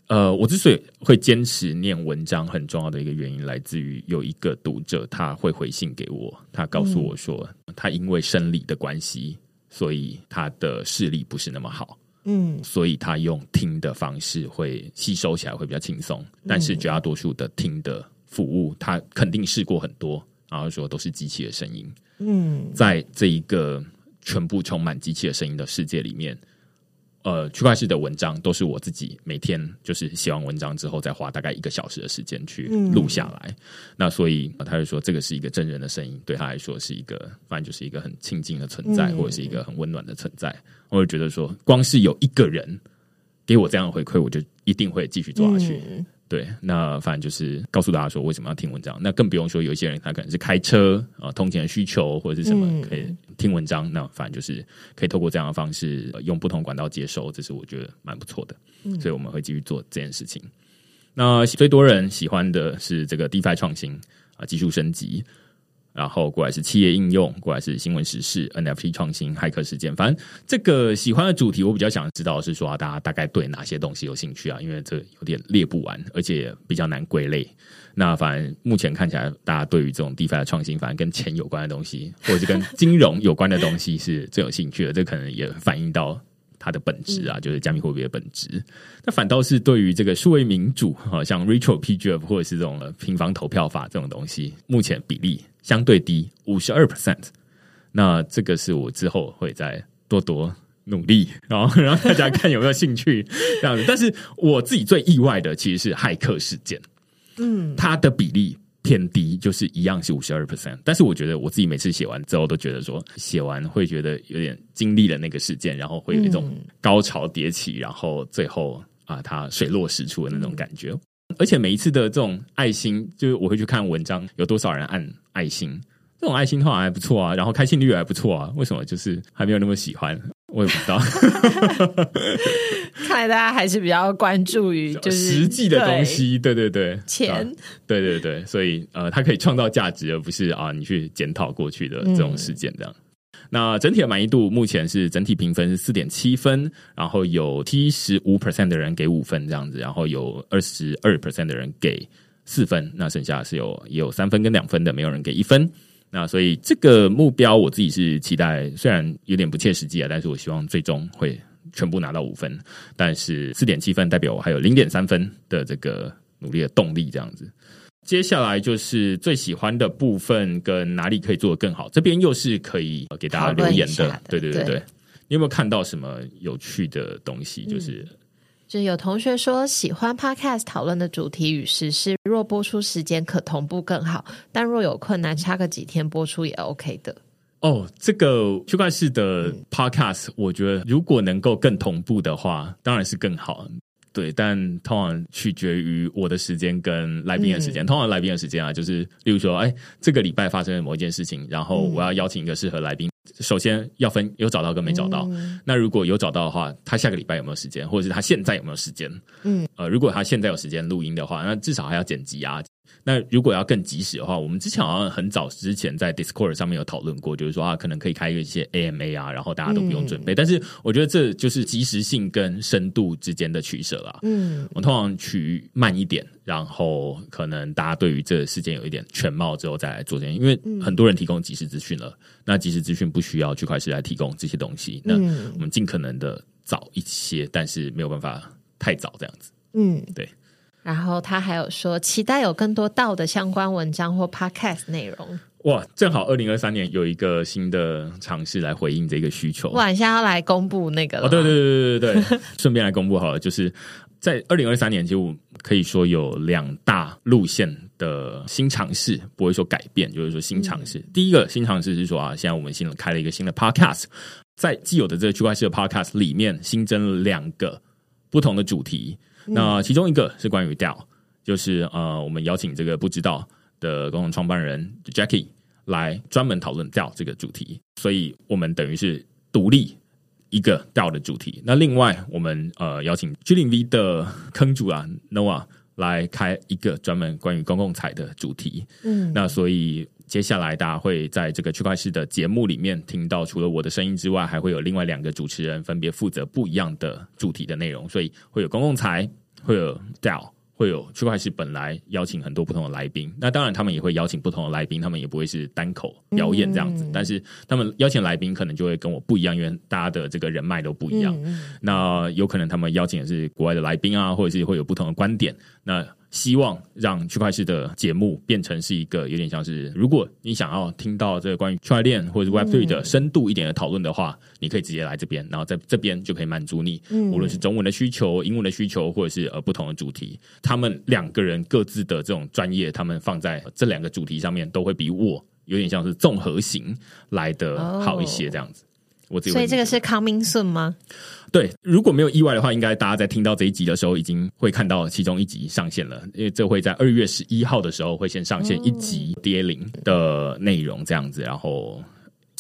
呃，我之所以会坚持念文章，很重要的一个原因来自于有一个读者他会回信给我，他告诉我说，他因为生理的关系，所以他的视力不是那么好。嗯，所以他用听的方式会吸收起来会比较轻松，但是绝大多数的听的服务，他肯定试过很多，然后说都是机器的声音。嗯，在这一个全部充满机器的声音的世界里面。呃，区块式的文章都是我自己每天就是写完文章之后，再花大概一个小时的时间去录下来。那所以他就说，这个是一个真人的声音，对他来说是一个，反正就是一个很亲近的存在，或者是一个很温暖的存在。我就觉得说，光是有一个人给我这样的回馈，我就一定会继续做下去。对，那反正就是告诉大家说为什么要听文章。那更不用说有一些人他可能是开车啊，通勤的需求或者是什么可以听文章。那反正就是可以透过这样的方式，用不同管道接收，这是我觉得蛮不错的。所以我们会继续做这件事情。那最多人喜欢的是这个 DeFi 创新啊，技术升级。然后过来是企业应用，过来是新闻时事、NFT 创新、骇客事件。反正这个喜欢的主题，我比较想知道是说，大家大概对哪些东西有兴趣啊？因为这有点列不完，而且比较难归类。那反正目前看起来，大家对于这种 DeFi 的创新，反正跟钱有关的东西，或者是跟金融有关的东西，是最有兴趣的。这可能也反映到它的本质啊，就是加密货币的本质。那反倒是对于这个数位民主，好像 Retro PGF 或者是这种平方投票法这种东西，目前比例。相对低，五十二 percent。那这个是我之后会再多多努力，然后 [laughs] 让大家看有没有兴趣这样子。但是我自己最意外的其实是骇客事件，嗯，它的比例偏低，就是一样是五十二 percent。但是我觉得我自己每次写完之后，都觉得说写完会觉得有点经历了那个事件，然后会有一种高潮迭起，然后最后啊，它水落石出的那种感觉。而且每一次的这种爱心，就是我会去看文章，有多少人按爱心，这种爱心的话还不错啊，然后开心率也还不错啊。为什么就是还没有那么喜欢？我也不知道。[laughs] 看来大家还是比较关注于就是实际的东西，对对对，钱，对对对，所以呃，它可以创造价值，而不是啊，你去检讨过去的这种事件这样。那整体的满意度目前是整体评分是四点七分，然后有七十五 percent 的人给五分这样子，然后有二十二 percent 的人给四分，那剩下是有也有三分跟两分的，没有人给一分。那所以这个目标我自己是期待，虽然有点不切实际啊，但是我希望最终会全部拿到五分。但是四点七分代表我还有零点三分的这个努力的动力这样子。接下来就是最喜欢的部分跟哪里可以做得更好，这边又是可以给大家留言的。对对对对，你有没有看到什么有趣的东西？就是，就有同学说喜欢 Podcast 讨论的主题与时事，若播出时间可同步更好，但若有困难差个几天播出也 OK 的。哦，这个区块式的 Podcast，我觉得如果能够更同步的话，当然是更好。对，但通常取决于我的时间跟来宾的时间。通常来宾的时间啊，就是例如说，哎，这个礼拜发生了某一件事情，然后我要邀请一个适合来宾。首先要分有找到跟没找到。那如果有找到的话，他下个礼拜有没有时间，或者是他现在有没有时间？嗯，呃，如果他现在有时间录音的话，那至少还要剪辑啊。那如果要更及时的话，我们之前好像很早之前在 Discord 上面有讨论过，就是说啊，可能可以开一些 AMA 啊，然后大家都不用准备。但是我觉得这就是及时性跟深度之间的取舍了。嗯，我通常取慢一点，然后可能大家对于这个事件有一点全貌之后再来做这件，因为很多人提供及时资讯了，那及时资讯不需要区块链来提供这些东西，那我们尽可能的早一些，但是没有办法太早这样子。嗯，对。然后他还有说，期待有更多道的相关文章或 podcast 内容。哇，正好二零二三年有一个新的尝试来回应这个需求。哇，现在要来公布那个？哦，对对对对对对，[laughs] 顺便来公布好了。就是在二零二三年，就可以说有两大路线的新尝试，不会说改变，就是说新尝试。第一个新尝试是说啊，现在我们新开了一个新的 podcast，在既有的这个区块链的 podcast 里面新增了两个不同的主题。那其中一个是关于 DAO，就是呃，我们邀请这个不知道的共同创办人 Jackie 来专门讨论 DAO 这个主题，所以我们等于是独立一个 DAO 的主题。那另外，我们呃邀请 G 零 V 的坑主啊 Noah 来开一个专门关于公共财的主题。嗯，那所以接下来大家会在这个区块市的节目里面听到，除了我的声音之外，还会有另外两个主持人分别负责不一样的主题的内容，所以会有公共财，会有 DAO。会有区块是本来邀请很多不同的来宾，那当然他们也会邀请不同的来宾，他们也不会是单口表演这样子，但是他们邀请来宾可能就会跟我不一样，因为大家的这个人脉都不一样。那有可能他们邀请的是国外的来宾啊，或者是会有不同的观点。那希望让区块链的节目变成是一个有点像是，如果你想要听到这个关于区块链或者 Web Three 的深度一点的讨论的话，你可以直接来这边，然后在这边就可以满足你，无论是中文的需求、英文的需求，或者是呃不同的主题，他们两个人各自的这种专业，他们放在这两个主题上面，都会比我有点像是综合型来的好一些这样子。我所以这个是 coming soon 吗？对，如果没有意外的话，应该大家在听到这一集的时候，已经会看到其中一集上线了。因为这会在二月十一号的时候会先上线一集 A 零的内容，这样子。然后，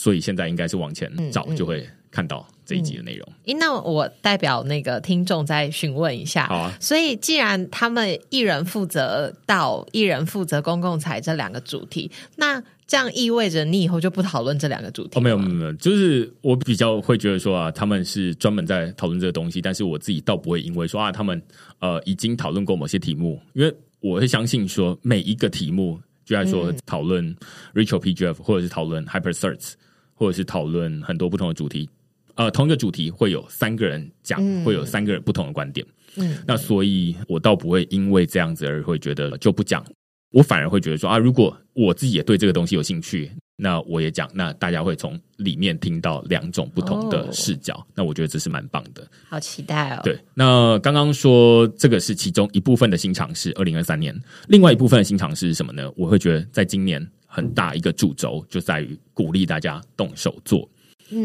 所以现在应该是往前找，就会看到这一集的内容。诶，那我代表那个听众再询问一下。好啊。所以，既然他们一人负责到一人负责公共财这两个主题，那这样意味着你以后就不讨论这两个主题？哦，没有没有没有，就是我比较会觉得说啊，他们是专门在讨论这个东西，但是我自己倒不会因为说啊，他们呃已经讨论过某些题目，因为我会相信说每一个题目，就在说讨论 Rachel PGF 或者是讨论 Hyper Search，或者是讨论很多不同的主题，呃，同一个主题会有三个人讲，会有三个人不同的观点，嗯，那所以我倒不会因为这样子而会觉得就不讲。我反而会觉得说啊，如果我自己也对这个东西有兴趣，那我也讲，那大家会从里面听到两种不同的视角，那我觉得这是蛮棒的。好期待哦！对，那刚刚说这个是其中一部分的新尝试，二零二三年，另外一部分的新尝试是什么呢？我会觉得在今年很大一个主轴就在于鼓励大家动手做。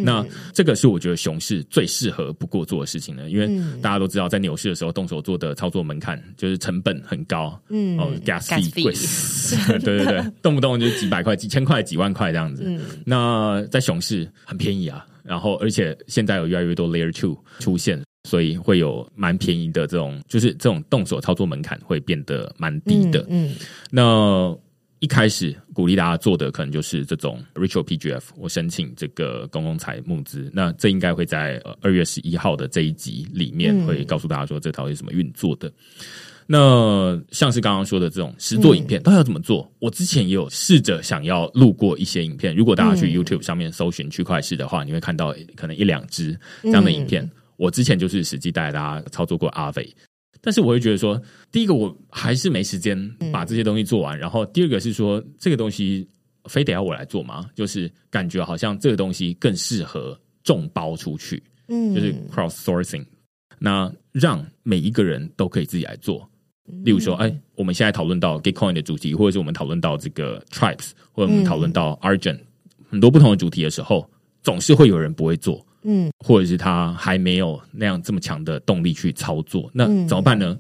那这个是我觉得熊市最适合不过做的事情了，因为大家都知道，在牛市的时候动手做的操作门槛就是成本很高，嗯，哦，gas 费贵，[laughs] 对对对，动不动就几百块、几千块、几万块这样子。那在熊市很便宜啊，然后而且现在有越来越多 layer two 出现，所以会有蛮便宜的这种，就是这种动手操作门槛会变得蛮低的。嗯，那。一开始鼓励大家做的可能就是这种 ritual PGF，我申请这个公共财募资，那这应该会在二月十一号的这一集里面会告诉大家说这套是怎么运作的。那像是刚刚说的这种实作影片，到底要怎么做？我之前也有试着想要录过一些影片，如果大家去 YouTube 上面搜寻区块式的话，你会看到可能一两支这样的影片。我之前就是实际带大家操作过阿伟。但是我会觉得说，第一个我还是没时间把这些东西做完，然后第二个是说，这个东西非得要我来做吗？就是感觉好像这个东西更适合众包出去，嗯，就是 cross sourcing，那让每一个人都可以自己来做。例如说，哎，我们现在讨论到 Gitcoin 的主题，或者是我们讨论到这个 Tribes，或者我们讨论到 Argent，很多不同的主题的时候，总是会有人不会做。嗯，或者是他还没有那样这么强的动力去操作，那怎么办呢？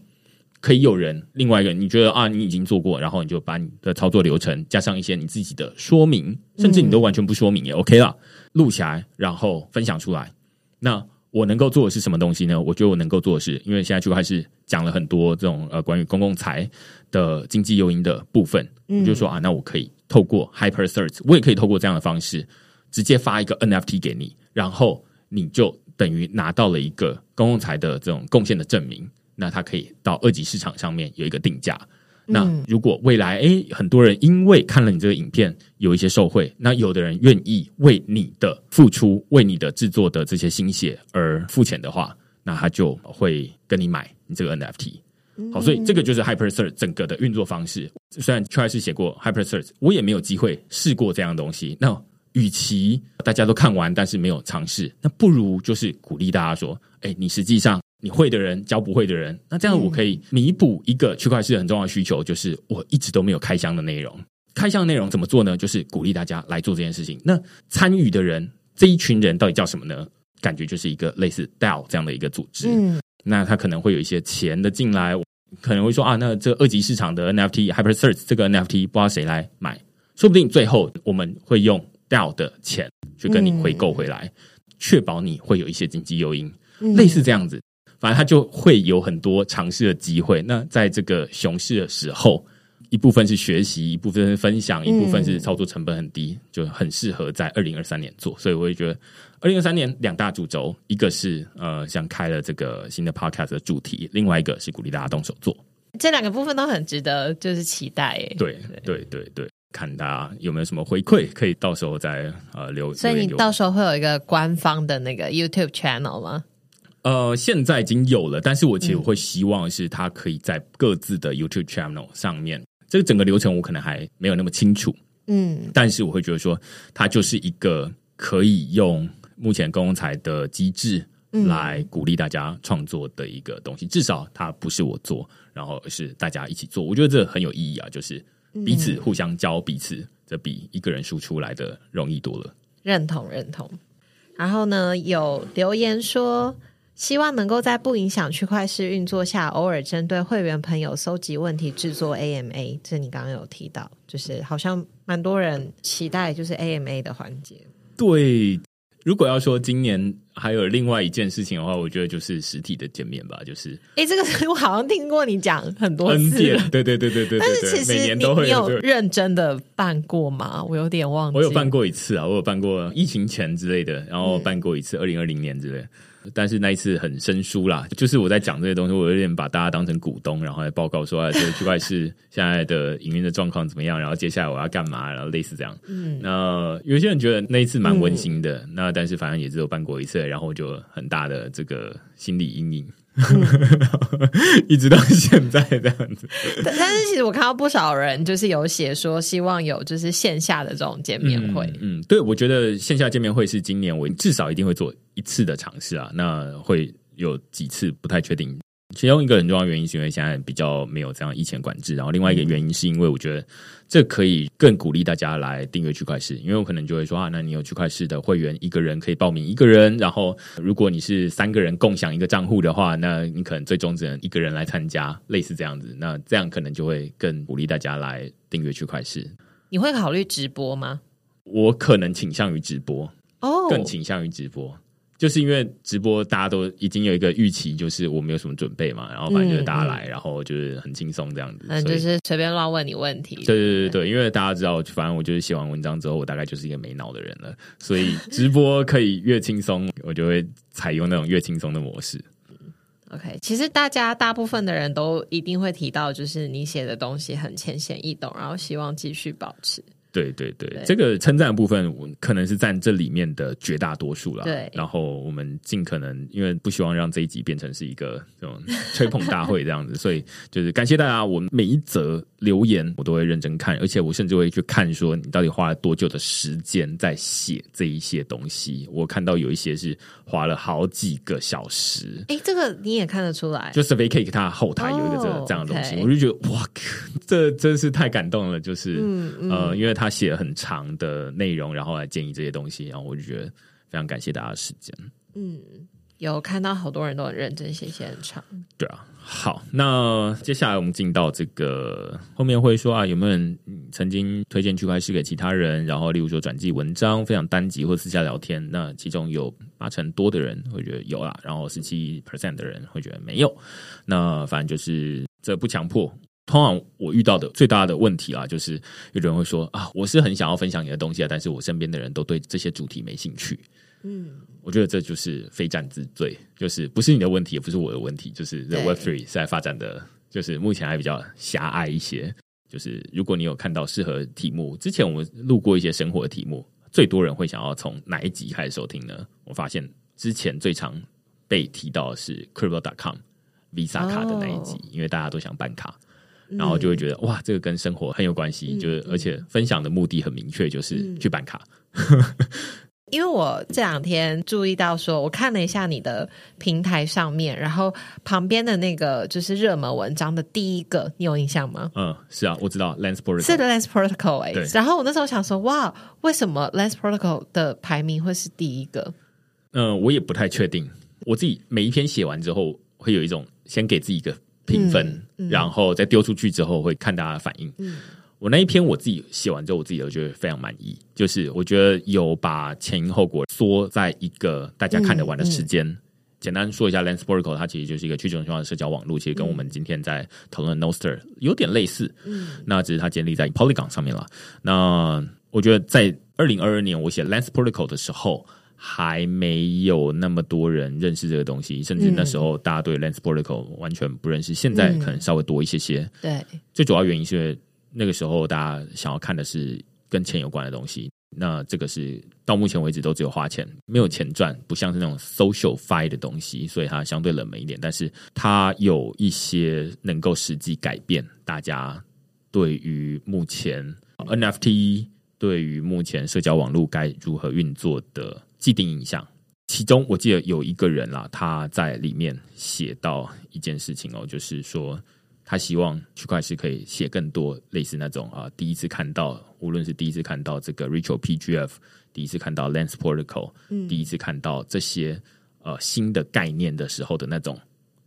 可以有人另外一个，你觉得啊，你已经做过，然后你就把你的操作流程加上一些你自己的说明，甚至你都完全不说明也 OK 了，录起来然后分享出来。那我能够做的是什么东西呢？我觉得我能够做的是，因为现在就开始讲了很多这种呃关于公共财的经济诱因的部分，你就说啊，那我可以透过 Hyper Search，我也可以透过这样的方式直接发一个 NFT 给你，然后。你就等于拿到了一个公共财的这种贡献的证明，那它可以到二级市场上面有一个定价。那如果未来诶很多人因为看了你这个影片有一些受贿，那有的人愿意为你的付出、为你的制作的这些心血而付钱的话，那他就会跟你买你这个 NFT。好，所以这个就是 Hyper Search 整个的运作方式。虽然 Try 是写过 Hyper Search，我也没有机会试过这样的东西。那与其大家都看完，但是没有尝试，那不如就是鼓励大家说：“哎，你实际上你会的人教不会的人，那这样我可以弥补一个区块链很重要的需求，就是我一直都没有开箱的内容。开箱内容怎么做呢？就是鼓励大家来做这件事情。那参与的人这一群人到底叫什么呢？感觉就是一个类似 DAO 这样的一个组织。嗯，那他可能会有一些钱的进来，可能会说啊，那这二级市场的 NFT Hyper Search 这个 NFT 不知道谁来买。”说不定最后我们会用掉的钱去跟你回购回来，确保你会有一些经济诱因，类似这样子。反正他就会有很多尝试的机会。那在这个熊市的时候，一部分是学习，一部分是分享，一部分是操作成本很低，就很适合在二零二三年做。所以我也觉得，二零二三年两大主轴，一个是呃，像开了这个新的 podcast 的主题，另外一个是鼓励大家动手做。这两个部分都很值得，就是期待。对对对对，看大家有没有什么回馈，可以到时候再呃留。所以你到时候会有一个官方的那个 YouTube channel 吗？呃，现在已经有了，但是我其实会希望是它可以在各自的 YouTube channel 上面。这个整个流程我可能还没有那么清楚，嗯，但是我会觉得说，它就是一个可以用目前公共财的机制来鼓励大家创作的一个东西。至少它不是我做，然后是大家一起做。我觉得这很有意义啊，就是彼此互相教彼此，这比一个人输出来的容易多了。认同认同。然后呢，有留言说。希望能够在不影响区块式运作下，偶尔针对会员朋友搜集问题，制作 AMA。这你刚刚有提到，就是好像蛮多人期待就是 AMA 的环节。对，如果要说今年还有另外一件事情的话，我觉得就是实体的见面吧。就是，哎，这个 [laughs] 我好像听过你讲很多次。对对对对对。但是其实你你有认真的办过吗？我有点忘记。我有办过一次啊，我有办过疫情前之类的，然后办过一次二零二零年之类。但是那一次很生疏啦，就是我在讲这些东西，我有点把大家当成股东，然后来报告说啊，这个 [laughs] 区块是现在的营运的状况怎么样，然后接下来我要干嘛，然后类似这样。嗯，那有些人觉得那一次蛮温馨的，那但是反正也只有办过一次，然后就很大的这个心理阴影。[laughs] 一直到现在这样子，[laughs] 但是其实我看到不少人就是有写说希望有就是线下的这种见面会。嗯，对，我觉得线下见面会是今年我至少一定会做一次的尝试啊。那会有几次不太确定。其中一个很重要原因是因为现在比较没有这样疫情管制，然后另外一个原因是因为我觉得这可以更鼓励大家来订阅区块市，因为我可能就会说啊，那你有区块市的会员，一个人可以报名一个人，然后如果你是三个人共享一个账户的话，那你可能最终只能一个人来参加，类似这样子，那这样可能就会更鼓励大家来订阅区块市。你会考虑直播吗？我可能倾向于直播哦，更倾向于直播。就是因为直播，大家都已经有一个预期，就是我没有什么准备嘛，然后反正就是大家来，然后就是很轻松这样子，嗯，就是随便乱问你问题。对对对对，因为大家知道，反正我就是写完文章之后，我大概就是一个没脑的人了，所以直播可以越轻松，我就会采用那种越轻松的模式。OK，其实大家大部分的人都一定会提到，就是你写的东西很浅显易懂，然后希望继续保持。对对对，这个称赞的部分我可能是占这里面的绝大多数了。对，然后我们尽可能，因为不希望让这一集变成是一个这种 [laughs] 吹捧大会这样子，所以就是感谢大家，我每一则留言我都会认真看，而且我甚至会去看说你到底花了多久的时间在写这一些东西。我看到有一些是花了好几个小时。哎，这个你也看得出来，就是 V K 它后台有一个这这样的东西，我就觉得哇，这真是太感动了，就是呃，因为。他写了很长的内容，然后来建议这些东西，然后我就觉得非常感谢大家的时间。嗯，有看到好多人都很认真写，写很长。对啊，好，那接下来我们进到这个后面会说啊，有没有人曾经推荐区块链给其他人？然后例如说转寄文章、分享单集或私下聊天，那其中有八成多的人会觉得有啦，然后十七 percent 的人会觉得没有。那反正就是这不强迫。通常我遇到的最大的问题啊，就是有人会说啊，我是很想要分享你的东西啊，但是我身边的人都对这些主题没兴趣。嗯，我觉得这就是非战之罪，就是不是你的问题，也不是我的问题，就是 The Web Three 在发展的，就是目前还比较狭隘一些。就是如果你有看到适合题目，之前我们录过一些生活的题目，最多人会想要从哪一集开始收听呢？我发现之前最常被提到的是 Crypto.com Visa 卡的那一集，因为大家都想办卡。然后就会觉得哇，这个跟生活很有关系，就是而且分享的目的很明确，就是去办卡。[laughs] 因为我这两天注意到，说我看了一下你的平台上面，然后旁边的那个就是热门文章的第一个，你有印象吗？嗯，是啊，我知道 Lens Protocol 是 Lens Protocol 哎。然后我那时候想说，哇，为什么 Lens Protocol 的排名会是第一个？嗯，我也不太确定。我自己每一篇写完之后，会有一种先给自己一个。评分，然后再丢出去之后会看大家的反应。我那一篇我自己写完之后，我自己都觉得非常满意。就是我觉得有把前因后果缩在一个大家看得完的时间。简单说一下，Lens Protocol，它其实就是一个去中心化的社交网络，其实跟我们今天在讨论的 Noster 有点类似。嗯，那只是它建立在 Polygon 上面了。那我觉得在二零二二年我写 Lens Protocol 的时候，还没有那么多人认识这个东西，甚至那时候大家对 Lens Protocol 完全不认识。现在可能稍微多一些些。对，最主要原因是因为那个时候大家想要看的是跟钱有关的东西。那这个是到目前为止都只有花钱，没有钱赚，不像是那种 social fi 的东西，所以它相对冷门一点。但是它有一些能够实际改变大家对于目前 NFT 对于目前社交网络该如何运作的既定印象。其中我记得有一个人啦，他在里面写到一件事情哦，就是说。他希望区块链可以写更多类似那种啊，第一次看到，无论是第一次看到这个 Ritual PGF，第一次看到 Lens Protocol，嗯，第一次看到这些呃新的概念的时候的那种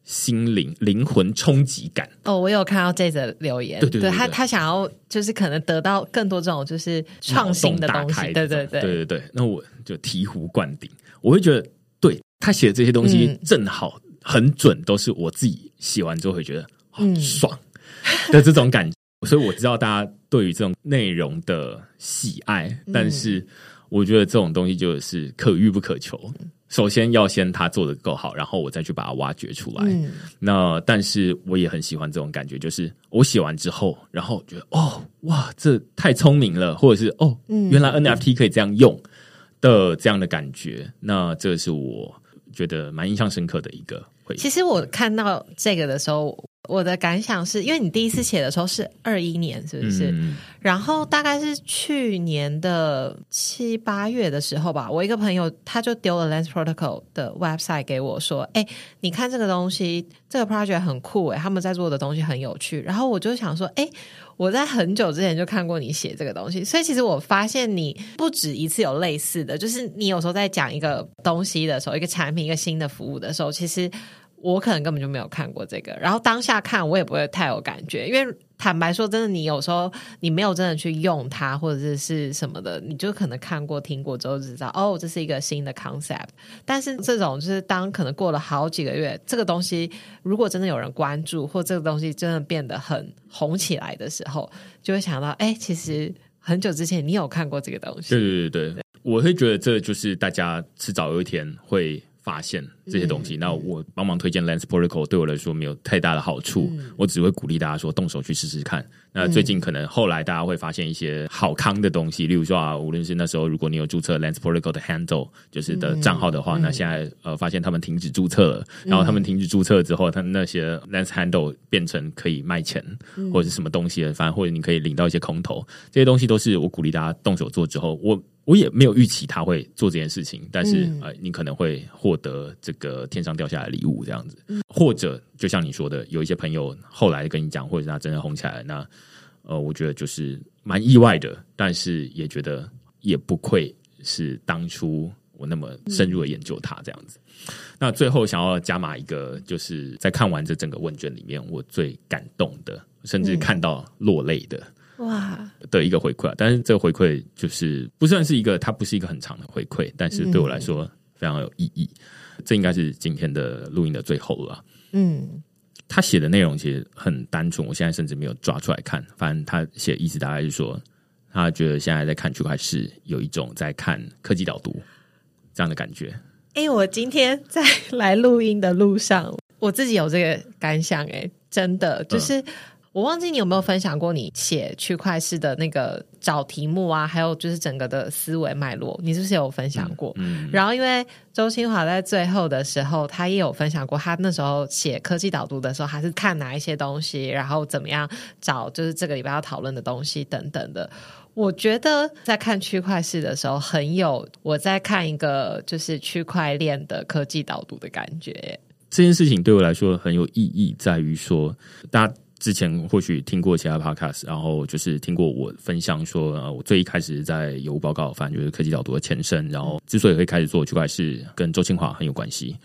心灵灵魂冲击感。哦，我有看到这则留言，对对对，他他想要就是可能得到更多这种就是创新的东西，对对对。对对对。那我就醍醐灌顶，我会觉得对他写的这些东西正好很准，都是我自己写完之后会觉得。很爽 [laughs] 的这种感觉，所以我知道大家对于这种内容的喜爱，但是我觉得这种东西就是可遇不可求。首先要先他做的够好，然后我再去把它挖掘出来。那但是我也很喜欢这种感觉，就是我写完之后，然后觉得哦哇，这太聪明了，或者是哦，原来 NFT 可以这样用的这样的感觉。那这是我觉得蛮印象深刻的一个回忆。其实我看到这个的时候。我的感想是，因为你第一次写的时候是二一年，是不是？然后大概是去年的七八月的时候吧，我一个朋友他就丢了 Lens Protocol 的 website 给我，说：“哎，你看这个东西，这个 project 很酷哎，他们在做的东西很有趣。”然后我就想说：“哎，我在很久之前就看过你写这个东西，所以其实我发现你不止一次有类似的，就是你有时候在讲一个东西的时候，一个产品、一个新的服务的时候，其实。”我可能根本就没有看过这个，然后当下看我也不会太有感觉，因为坦白说，真的，你有时候你没有真的去用它或者是什么的，你就可能看过、听过之后知道，哦，这是一个新的 concept。但是这种就是当可能过了好几个月，这个东西如果真的有人关注，或这个东西真的变得很红起来的时候，就会想到，哎，其实很久之前你有看过这个东西。对对对对，我会觉得这就是大家迟早有一天会。发现这些东西，那我帮忙推荐 Lens Protocol 对我来说没有太大的好处，我只会鼓励大家说动手去试试看。那最近可能后来大家会发现一些好康的东西，例如说啊，无论是那时候如果你有注册 Lens Protocol 的 handle 就是的账号的话，那现在呃发现他们停止注册了，然后他们停止注册之后，他那些 Lens handle 变成可以卖钱或者是什么东西，反正或者你可以领到一些空投，这些东西都是我鼓励大家动手做之后我。我也没有预期他会做这件事情，但是呃，你可能会获得这个天上掉下来的礼物这样子，或者就像你说的，有一些朋友后来跟你讲，或者他真的红起来，那呃，我觉得就是蛮意外的，但是也觉得也不愧是当初我那么深入的研究他这样子。那最后想要加码一个，就是在看完这整个问卷里面，我最感动的，甚至看到落泪的。哇的一个回馈啊，但是这个回馈就是不算是一个，它不是一个很长的回馈，但是对我来说非常有意义。这应该是今天的录音的最后了。嗯，他写的内容其实很单纯，我现在甚至没有抓出来看。反正他写意思大概是说，他觉得现在在看区块是有一种在看科技导读这样的感觉。哎，我今天在来录音的路上，我自己有这个感想。哎，真的就是。我忘记你有没有分享过你写区块式的那个找题目啊，还有就是整个的思维脉络，你是不是有分享过？嗯。然后因为周清华在最后的时候，他也有分享过，他那时候写科技导读的时候，还是看哪一些东西，然后怎么样找就是这个礼拜要讨论的东西等等的。我觉得在看区块式的时候，很有我在看一个就是区块链的科技导读的感觉。这件事情对我来说很有意义，在于说大家。之前或许听过其他 podcast，然后就是听过我分享说，呃，我最一开始在有报告，反正就是科技导读的前身。然后之所以会开始做区块是跟周清华很有关系。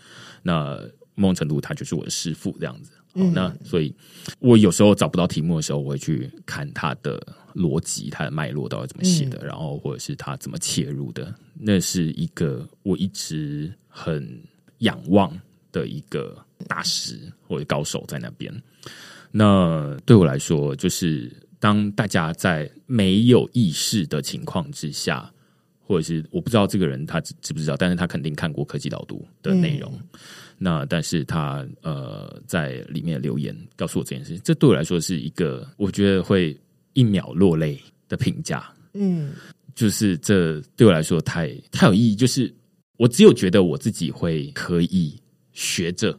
那某种程度他就是我的师傅这样子。好，那所以我有时候找不到题目的时候，我会去看他的逻辑、他的脉络到底怎么写的，然后或者是他怎么切入的。那是一个我一直很仰望的一个大师或者高手在那边。那对我来说，就是当大家在没有意识的情况之下，或者是我不知道这个人他知知不知道，但是他肯定看过科技导读的内容。那但是他呃在里面留言告诉我这件事，这对我来说是一个我觉得会一秒落泪的评价。嗯，就是这对我来说太太有意义。就是我只有觉得我自己会可以学着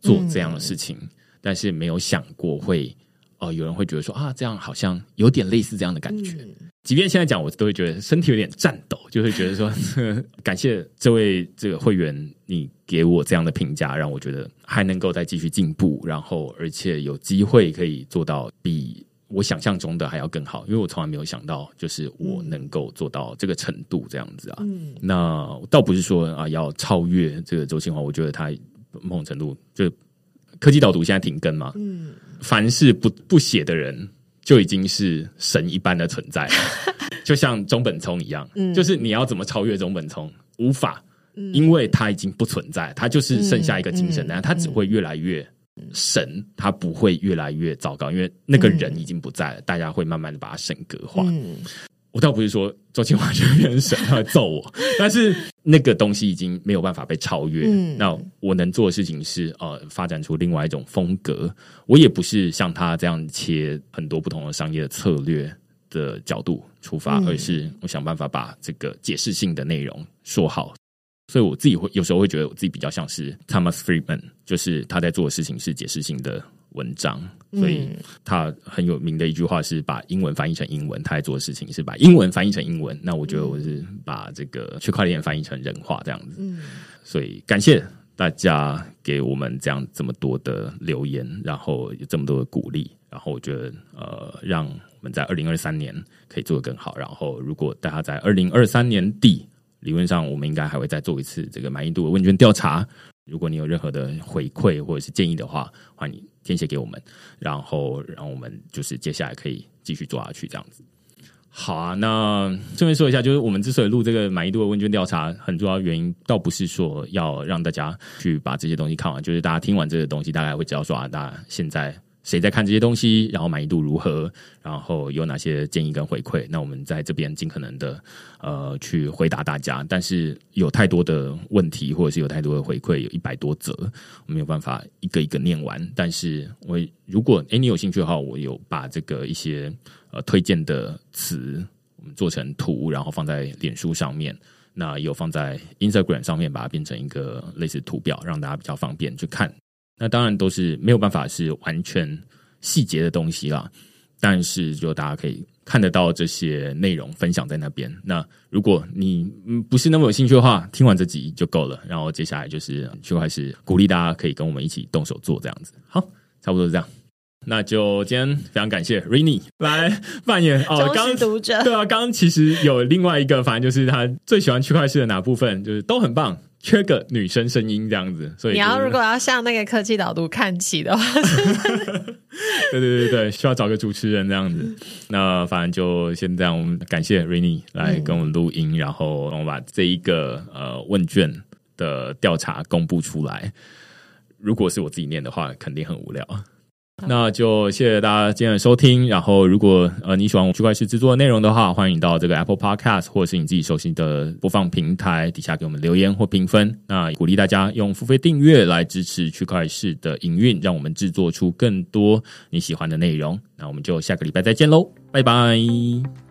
做这样的事情。但是没有想过会哦，有人会觉得说啊，这样好像有点类似这样的感觉。即便现在讲，我都会觉得身体有点颤抖，就会觉得说 [laughs] 感谢这位这个会员，你给我这样的评价，让我觉得还能够再继续进步，然后而且有机会可以做到比我想象中的还要更好。因为我从来没有想到，就是我能够做到这个程度这样子啊。嗯那倒不是说啊要超越这个周清华，我觉得他某种程度就。科技导读现在停更嘛？嗯，凡是不不写的人，就已经是神一般的存在，[laughs] 就像中本聪一样。嗯，就是你要怎么超越中本聪，无法，因为他已经不存在，他就是剩下一个精神，但他只会越来越神，他不会越来越糟糕，因为那个人已经不在了，大家会慢慢的把他神格化。我倒不是说周清华就变成神，他会揍我，但是那个东西已经没有办法被超越。那我能做的事情是，呃，发展出另外一种风格。我也不是像他这样切很多不同的商业的策略的角度出发，而是我想办法把这个解释性的内容说好。所以我自己会有时候会觉得我自己比较像是 Thomas Friedman，就是他在做的事情是解释性的。文章，所以他很有名的一句话是把英文翻译成英文。他在做的事情是把英文翻译成英文。那我觉得我是把这个区块链翻译成人话这样子。嗯，所以感谢大家给我们这样这么多的留言，然后有这么多的鼓励，然后我觉得呃，让我们在二零二三年可以做得更好。然后如果大家在二零二三年底，理论上我们应该还会再做一次这个满意度的问卷调查。如果你有任何的回馈或者是建议的话，欢迎填写给我们，然后让我们就是接下来可以继续做下去这样子。好啊，那顺便说一下，就是我们之所以录这个满意度的问卷调查，很重要原因倒不是说要让大家去把这些东西看完，就是大家听完这个东西，大概会知道说啊，大家现在。谁在看这些东西？然后满意度如何？然后有哪些建议跟回馈？那我们在这边尽可能的呃去回答大家。但是有太多的问题，或者是有太多的回馈，有一百多则，我没有办法一个一个念完。但是我如果哎你有兴趣的话，我有把这个一些呃推荐的词，我们做成图，然后放在脸书上面。那有放在 Instagram 上面，把它变成一个类似图表，让大家比较方便去看。那当然都是没有办法是完全细节的东西啦，但是就大家可以看得到这些内容分享在那边。那如果你不是那么有兴趣的话，听完这集就够了。然后接下来就是就开始鼓励大家可以跟我们一起动手做这样子。好，差不多是这样。那就今天非常感谢 Rainy 来扮演哦，刚读者对啊，刚刚其实有另外一个，反正就是他最喜欢区块链的哪部分，就是都很棒。缺个女生声音这样子，所以你要如果要向那个科技导读看齐的话，[laughs] 对对对对，需要找个主持人这样子。那反正就先这样，我们感谢 Rainy 来跟我们录音，然后我们把这一个呃问卷的调查公布出来。如果是我自己念的话，肯定很无聊。那就谢谢大家今天的收听。然后，如果呃你喜欢我区块链制作的内容的话，欢迎到这个 Apple Podcast 或是你自己熟悉的播放平台底下给我们留言或评分。那鼓励大家用付费订阅来支持区块链的营运，让我们制作出更多你喜欢的内容。那我们就下个礼拜再见喽，拜拜。